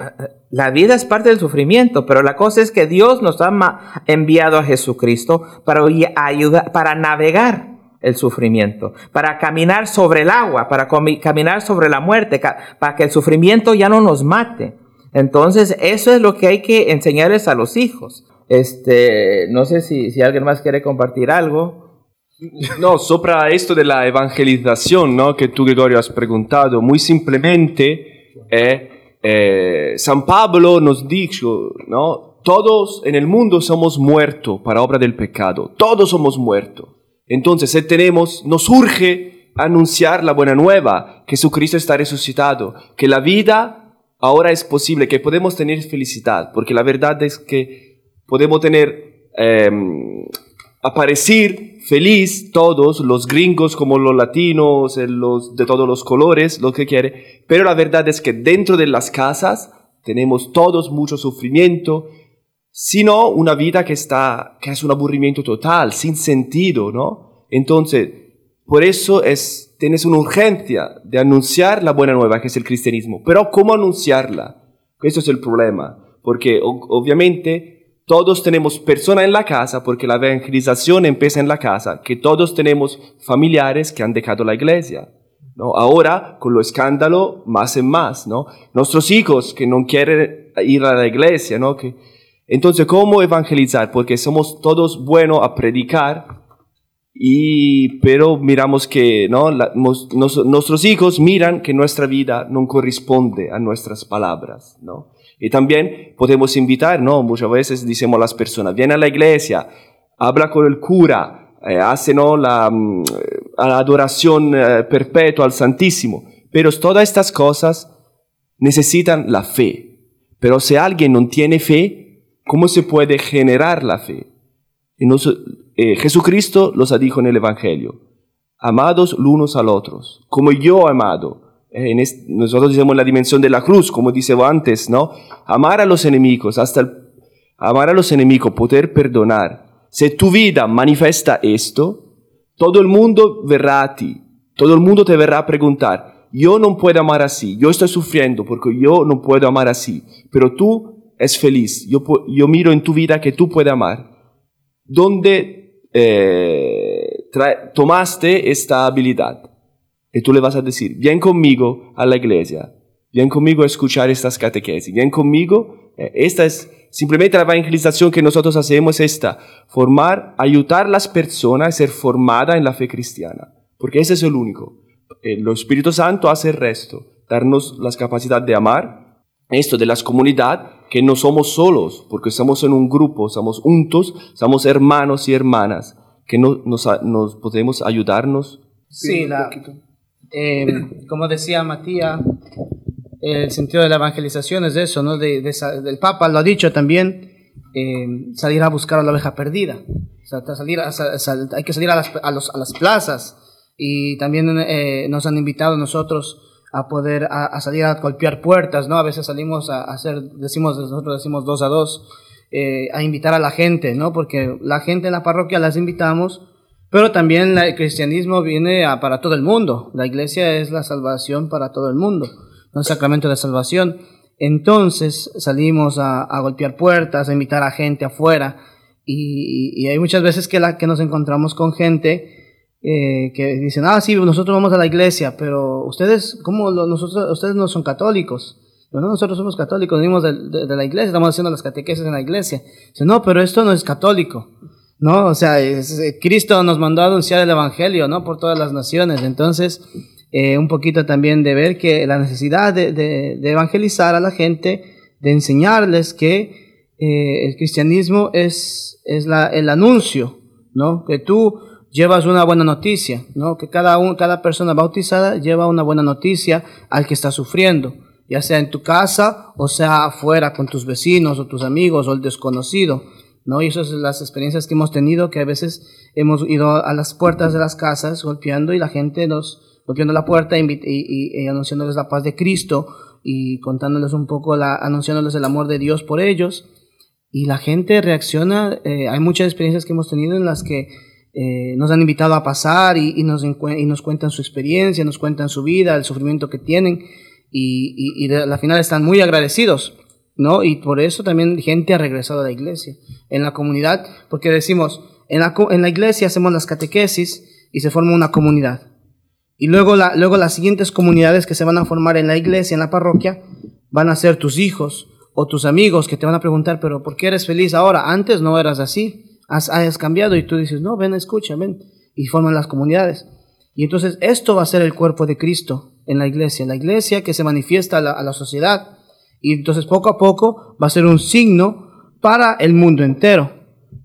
la vida es parte del sufrimiento, pero la cosa es que Dios nos ha enviado a Jesucristo para ayudar, para navegar el sufrimiento, para caminar sobre el agua, para caminar sobre la muerte, para que el sufrimiento ya no nos mate. Entonces, eso es lo que hay que enseñarles a los hijos. Este, no sé si, alguien más quiere compartir algo. No, sobre esto de la evangelización, ¿no? Que tú, Gregorio, has preguntado, muy simplemente, eh, eh, San Pablo nos dijo, ¿no? Todos en el mundo somos muertos para obra del pecado, todos somos muertos. Entonces, si tenemos, nos urge anunciar la buena nueva, que Jesucristo está resucitado, que la vida ahora es posible, que podemos tener felicidad, porque la verdad es que podemos tener, eh, aparecer feliz todos, los gringos como los latinos, los de todos los colores, lo que quiere, pero la verdad es que dentro de las casas tenemos todos mucho sufrimiento, sino una vida que está, que es un aburrimiento total, sin sentido, ¿no? Entonces, por eso es, tienes una urgencia de anunciar la buena nueva, que es el cristianismo. Pero ¿cómo anunciarla? Eso es el problema, porque obviamente todos tenemos personas en la casa, porque la evangelización empieza en la casa, que todos tenemos familiares que han dejado la iglesia. ¿no? Ahora, con lo escándalo, más en más, ¿no? Nuestros hijos que no quieren ir a la iglesia, ¿no? Que, entonces, ¿cómo evangelizar? Porque somos todos buenos a predicar, y, pero miramos que ¿no? nuestros hijos miran que nuestra vida no corresponde a nuestras palabras. ¿no? Y también podemos invitar, ¿no? Muchas veces decimos a las personas, viene a la iglesia, habla con el cura, eh, hace ¿no? la, mm, adoración eh, perpetua al Santísimo. Pero todas estas cosas necesitan la fe. Pero si alguien no tiene fe, ¿cómo se puede generar la fe? Eh, Jesucristo los ha dicho en el Evangelio, amados los unos a los otros, como yo he amado en nosotros decimos la dimensión de la cruz, como dice antes, ¿no? Amar a los enemigos, hasta el, amar a los enemigos, poder perdonar. Si tu vida manifiesta esto, todo el mundo verá a ti, todo el mundo te verá preguntar, yo no puedo amar así, yo estoy sufriendo porque yo no puedo amar así, pero tú es feliz, yo, yo miro en tu vida que tú puedes amar. ¿Dónde eh, tomaste esta habilidad? Y tú le vas a decir, ven conmigo a la iglesia, ven conmigo a escuchar estas catequesis, ven conmigo, eh, esta es simplemente la evangelización que nosotros hacemos es esta, formar, ayudar a las personas a ser formadas en la fe cristiana, porque ese es el único. El Espíritu Santo hace el resto, darnos las capacidades de amar, esto de las comunidades, que no somos solos, porque estamos en un grupo, estamos juntos, somos hermanos y hermanas, que no, nos, nos podemos ayudarnos. Sí, la, eh, como decía Matías, el sentido de la evangelización es eso, ¿no? De, del Papa lo ha dicho también, eh, salir a buscar a la oveja perdida. hay que salir a las, plazas y también eh, nos han invitado nosotros a poder a, salir a golpear puertas, ¿no? A veces salimos a, hacer, decimos, nosotros decimos dos a dos, eh, a invitar a la gente, ¿no? Porque la gente en la parroquia las invitamos, pero también el cristianismo viene para todo el mundo. La iglesia es la salvación para todo el mundo, no sacramento de salvación. Entonces salimos a, golpear puertas, a invitar a gente afuera. Y, hay muchas veces que, nos encontramos con gente eh, que dicen, ah, sí, nosotros vamos a la iglesia, pero ustedes, ¿cómo nosotros, ustedes no son católicos? No, nosotros somos católicos, venimos de, de, la iglesia, estamos haciendo las catequesis en la iglesia. Dicen, no, pero esto no es católico. ¿No? O sea, eh, Cristo nos mandó a anunciar el Evangelio, ¿no? Por todas las naciones. Entonces, eh, un poquito también de ver que la necesidad de, evangelizar a la gente, de enseñarles que el cristianismo es, es la, el anuncio, ¿no? Que tú llevas una buena noticia, ¿no? Que cada, un, cada persona bautizada lleva una buena noticia al que está sufriendo, ya sea en tu casa o sea afuera con tus vecinos o tus amigos o el desconocido, ¿no? Y esas son las experiencias que hemos tenido, que a veces hemos ido a las puertas de las casas golpeando y la gente nos, golpeando la puerta y, y, anunciándoles la paz de Cristo y contándoles un poco, la, anunciándoles el amor de Dios por ellos. Y la gente reacciona, eh, hay muchas experiencias que hemos tenido en las que eh, nos han invitado a pasar y, nos, y, nos, cuentan su experiencia, nos cuentan su vida, el sufrimiento que tienen y, y, la final están muy agradecidos, ¿no? Y por eso también gente ha regresado a la iglesia, en la comunidad, porque decimos, en la, en la iglesia hacemos las catequesis y se forma una comunidad. Y luego, la, luego las siguientes comunidades que se van a formar en la iglesia, en la parroquia, van a ser tus hijos o tus amigos que te van a preguntar, pero ¿por qué eres feliz ahora? Antes no eras así has, cambiado y tú dices, no, ven, escucha, ven, y forman las comunidades. Y entonces esto va a ser el cuerpo de Cristo en la iglesia, la iglesia que se manifiesta a la, sociedad. Y entonces poco a poco va a ser un signo para el mundo entero,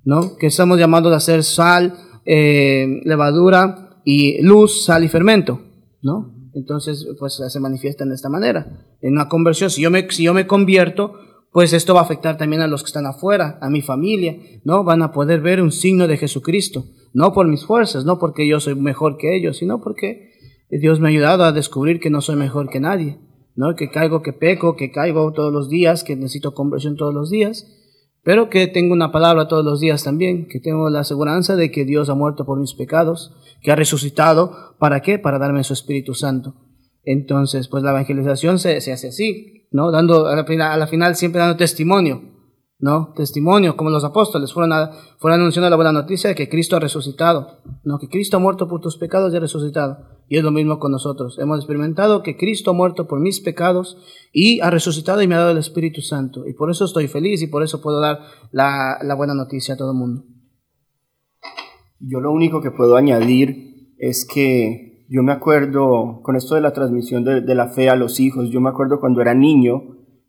¿no? Que estamos llamados a ser sal, eh, levadura y luz, sal y fermento, ¿no? Entonces, pues se manifiesta de esta manera. En una conversión, si yo me, si yo me convierto, pues esto va a afectar también a los que están afuera, a mi familia, ¿no? Van a poder ver un signo de Jesucristo, no por mis fuerzas, no porque yo soy mejor que ellos, sino porque Dios me ha ayudado a descubrir que no soy mejor que nadie, ¿no? Que caigo, que peco, que caigo todos los días, que necesito conversión todos los días, pero que tengo una palabra todos los días también, que tengo la aseguranza de que Dios ha muerto por mis pecados, que ha resucitado, ¿para qué? Para darme su Espíritu Santo. Entonces, pues la evangelización se, se hace así, ¿no? Dando, a la, final, a la final siempre dando testimonio, ¿no? Testimonio, como los apóstoles fueron, fueron anunciando la buena noticia de que Cristo ha resucitado, ¿no? Que Cristo ha muerto por tus pecados y ha resucitado. Y es lo mismo con nosotros. Hemos experimentado que Cristo ha muerto por mis pecados y ha resucitado y me ha dado el Espíritu Santo. Y por eso estoy feliz y por eso puedo dar la, la buena noticia a todo el mundo. Yo lo único que puedo añadir es que yo me acuerdo, con esto de la transmisión de, la fe a los hijos, yo me acuerdo cuando era niño,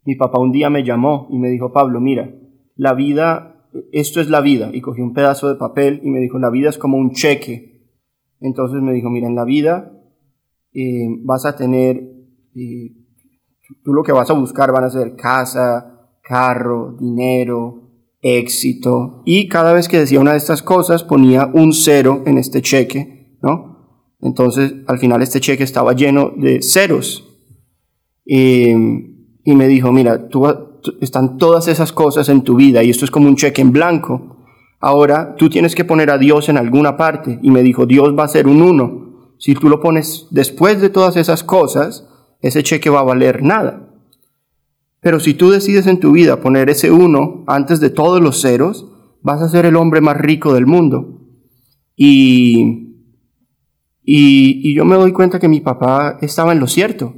mi papá un día me llamó y me dijo, Pablo, mira, la vida, esto es la vida. Y cogí un pedazo de papel y me dijo, la vida es como un cheque. Entonces me dijo, mira, en la vida eh, vas a tener, eh, tú lo que vas a buscar van a ser casa, carro, dinero, éxito. Y cada vez que decía una de estas cosas ponía un cero en este cheque, ¿no? Entonces, al final este cheque estaba lleno de ceros. Y, me dijo, mira, tú, están todas esas cosas en tu vida y esto es como un cheque en blanco. Ahora tú tienes que poner a Dios en alguna parte. Y me dijo, Dios va a ser un uno. Si tú lo pones después de todas esas cosas, ese cheque va a valer nada. Pero si tú decides en tu vida poner ese uno antes de todos los ceros, vas a ser el hombre más rico del mundo. Y y, yo me doy cuenta que mi papá estaba en lo cierto.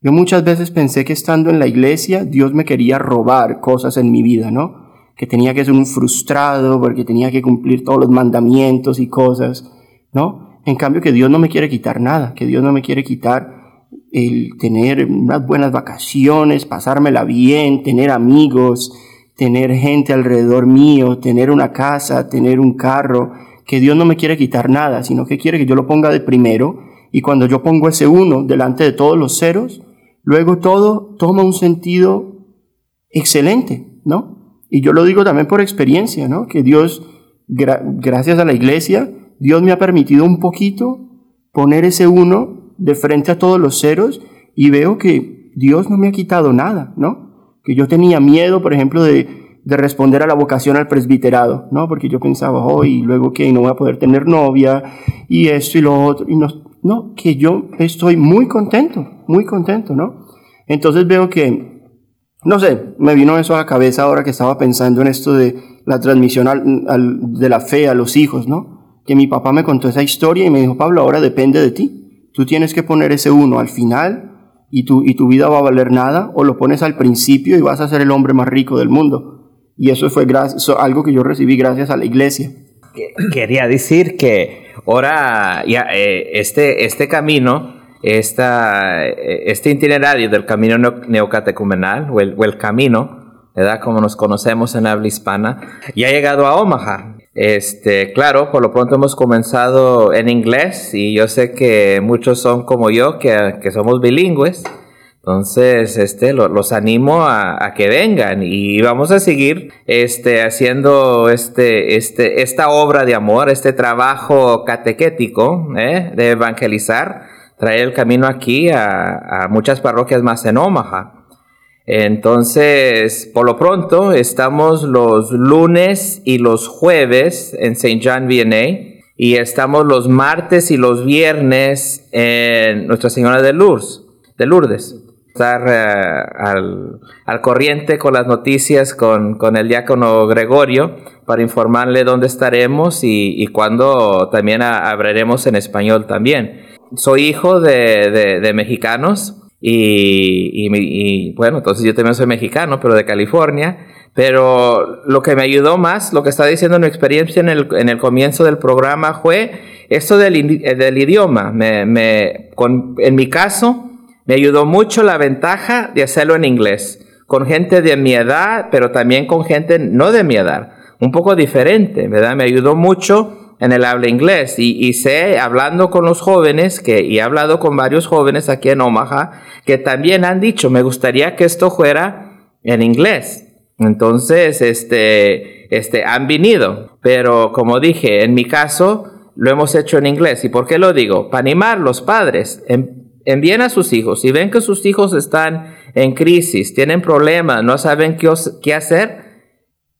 Yo muchas veces pensé que estando en la iglesia Dios me quería robar cosas en mi vida, ¿no? Que tenía que ser un frustrado porque tenía que cumplir todos los mandamientos y cosas, ¿no? En cambio que Dios no me quiere quitar nada, que Dios no me quiere quitar el tener unas buenas vacaciones, pasármela bien, tener amigos, tener gente alrededor mío, tener una casa, tener un carro, que Dios no me quiere quitar nada, sino que quiere que yo lo ponga de primero y cuando yo pongo ese uno delante de todos los ceros, luego todo toma un sentido excelente, ¿no? Y yo lo digo también por experiencia, ¿no? Que Dios, gracias a la iglesia, Dios me ha permitido un poquito poner ese uno de frente a todos los ceros y veo que Dios no me ha quitado nada, ¿no? Que yo tenía miedo, por ejemplo, de, de responder a la vocación al presbiterado, ¿no? Porque yo pensaba, oh, y luego que no voy a poder tener novia, y esto y lo otro, y no, no, que yo estoy muy contento, muy contento, ¿no? Entonces veo que, no sé, me vino eso a la cabeza ahora que estaba pensando en esto de la transmisión de la fe a los hijos, ¿no? Que mi papá me contó esa historia y me dijo, Pablo, ahora depende de ti. Tú tienes que poner ese uno al final y tu, y tu vida va a valer nada, o lo pones al principio y vas a ser el hombre más rico del mundo. Y eso fue algo que yo recibí gracias a la iglesia. Quería decir que ahora ya, eh, este, este camino, esta, eh, este itinerario del camino neocatecumenal o el, o el camino, ¿verdad? Como nos conocemos en habla hispana, ya ha llegado a Omaha. Este, claro, por lo pronto hemos comenzado en inglés y yo sé que muchos son como yo, que, que somos bilingües. Entonces, este, los animo a, que vengan y vamos a seguir este, haciendo este, este, esta obra de amor, este trabajo catequético ¿eh? de evangelizar, traer el camino aquí a, muchas parroquias más en Omaha. Entonces, por lo pronto, estamos los lunes y los jueves en St. John Vianney y estamos los martes y los viernes en Nuestra Señora de Lourdes. De Lourdes estar eh, al, corriente con las noticias con, el diácono Gregorio para informarle dónde estaremos y, cuándo también hablaremos en español también. Soy hijo de, mexicanos y, bueno, entonces yo también soy mexicano, pero de California. Pero lo que me ayudó más, lo que está diciendo mi experiencia en el, en el comienzo del programa fue esto del, idioma. Me, en mi caso, me ayudó mucho la ventaja de hacerlo en inglés, con gente de mi edad, pero también con gente no de mi edad, un poco diferente, ¿verdad? Me ayudó mucho en el habla inglés y, sé, hablando con los jóvenes, que, y he hablado con varios jóvenes aquí en Omaha, que también han dicho, me gustaría que esto fuera en inglés. Entonces, este, este, han venido, pero como dije, en mi caso, lo hemos hecho en inglés. ¿Y por qué lo digo? Para animar los padres. En, envíen a sus hijos. Si ven que sus hijos están en crisis, tienen problemas, no saben qué, hacer,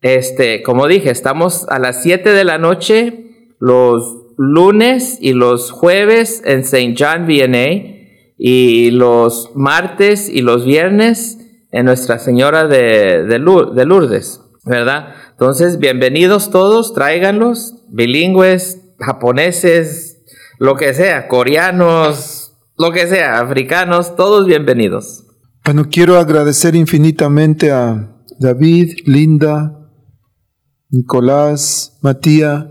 este, como dije, estamos a las 7 de la noche los lunes y los jueves en St. John VNA y los martes y los viernes en Nuestra Señora de, de, Lourdes, ¿verdad? Entonces, bienvenidos todos, tráiganlos, bilingües, japoneses, lo que sea, coreanos, lo que sea, africanos, todos bienvenidos. Bueno, quiero agradecer infinitamente a David, Linda, Nicolás, Matías,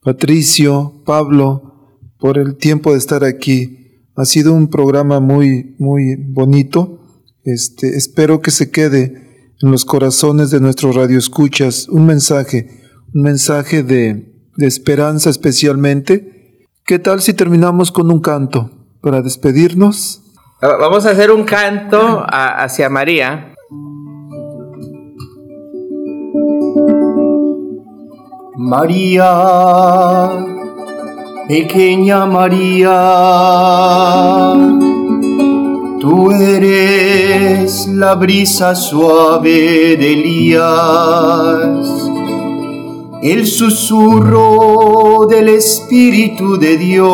Patricio, Pablo, por el tiempo de estar aquí. Ha sido un programa muy, muy bonito. Este, espero que se quede en los corazones de nuestros radioescuchas un mensaje, un mensaje de, de esperanza especialmente. ¿Qué tal si terminamos con un canto? Para despedirnos. Vamos a hacer un canto hacia María. María, pequeña María, tú eres la brisa suave de Elías el susurro del Espíritu de Dios.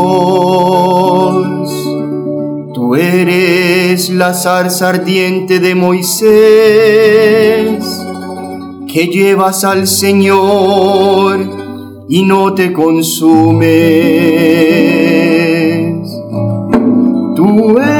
Tú eres la zarza ardiente de Moisés que llevas al Señor y no te consumes. Tú eres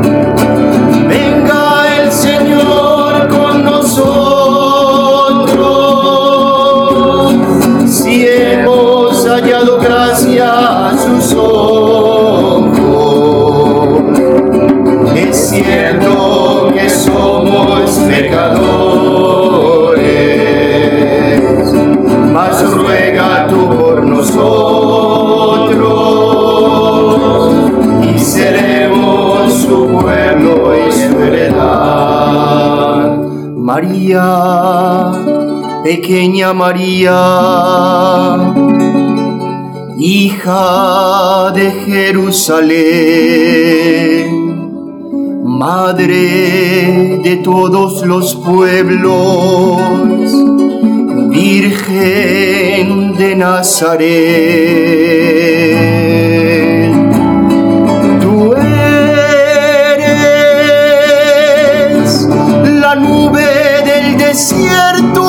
Es cierto que somos pecadores, mas ruega tú por nosotros y seremos su pueblo y su heredad. María, pequeña María, hija de Jerusalén, Madre de todos los pueblos, Virgen de Nazaret. Tú eres la nube del desierto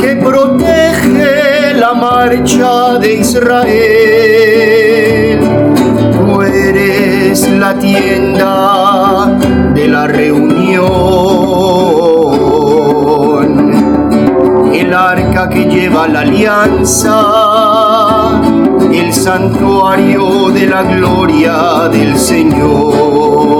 que protege la marcha de Israel. Eres la tienda de la reunión, el arca que lleva la alianza, el santuario de la gloria del Señor.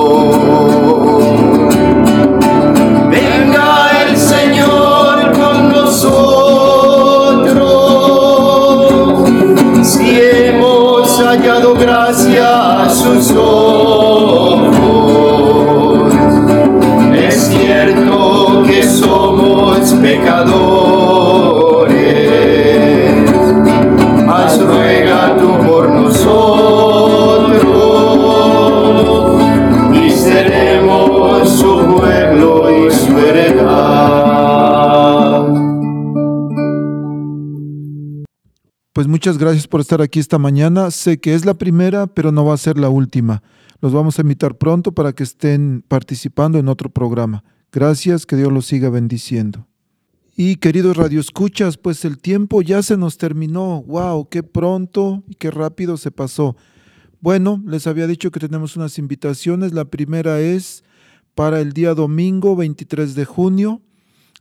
Es cierto que somos pecadores, Pues muchas gracias por estar aquí esta mañana. Sé que es la primera, pero no va a ser la última. Los vamos a invitar pronto para que estén participando en otro programa. Gracias, que Dios los siga bendiciendo. Y queridos radioescuchas, pues el tiempo ya se nos terminó. ¡Wow! ¡Qué pronto y qué rápido se pasó! Bueno, les había dicho que tenemos unas invitaciones. La primera es para el día domingo 23 de junio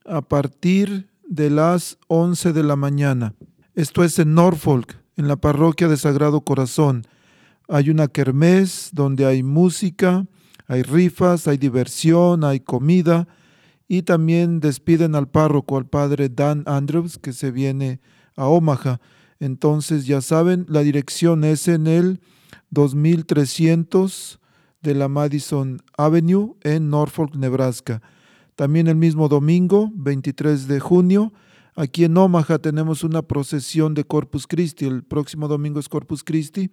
a partir de las 11 de la mañana. Esto es en Norfolk, en la parroquia de Sagrado Corazón. Hay una kermés donde hay música, hay rifas, hay diversión, hay comida y también despiden al párroco, al padre Dan Andrews, que se viene a Omaha. Entonces, ya saben, la dirección es en el 2300 de la Madison Avenue en Norfolk, Nebraska. También el mismo domingo, 23 de junio, aquí en Omaha tenemos una procesión de Corpus Christi. El próximo domingo es Corpus Christi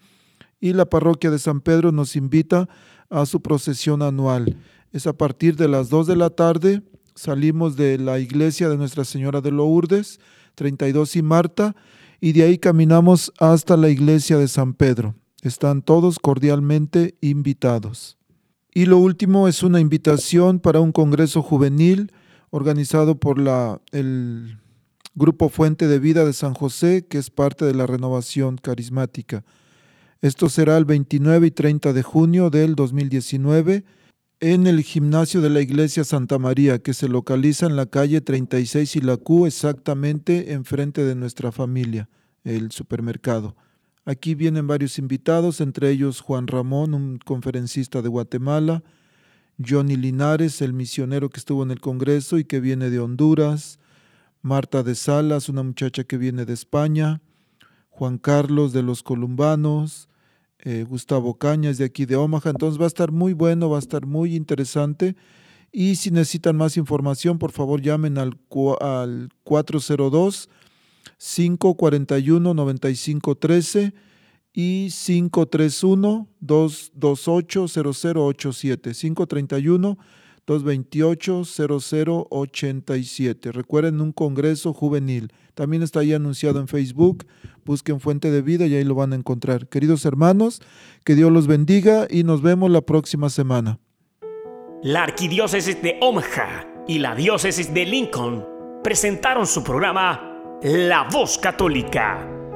y la parroquia de San Pedro nos invita a su procesión anual. Es a partir de las 2 de la tarde. Salimos de la iglesia de Nuestra Señora de Lourdes, 32 y Marta, y de ahí caminamos hasta la iglesia de San Pedro. Están todos cordialmente invitados. Y lo último es una invitación para un congreso juvenil organizado por la, el Grupo Fuente de Vida de San José, que es parte de la renovación carismática. Esto será el 29 y 30 de junio del 2019 en el gimnasio de la iglesia Santa María, que se localiza en la calle 36 y la Q, exactamente enfrente de nuestra familia, el supermercado. Aquí vienen varios invitados, entre ellos Juan Ramón, un conferencista de Guatemala, Johnny Linares, el misionero que estuvo en el Congreso y que viene de Honduras, Marta de Salas, una muchacha que viene de España, Juan Carlos de los Columbanos, eh, Gustavo Cañas de aquí de Omaha. Entonces va a estar muy bueno, va a estar muy interesante. Y si necesitan más información, por favor llamen al, al 402-541-9513 y 531-228-0087. 228-0087. Recuerden un congreso juvenil. También está ahí anunciado en Facebook. Busquen Fuente de Vida y ahí lo van a encontrar. Queridos hermanos, que Dios los bendiga y nos vemos la próxima semana. La Arquidiócesis de Omaha y la Diócesis de Lincoln presentaron su programa La Voz Católica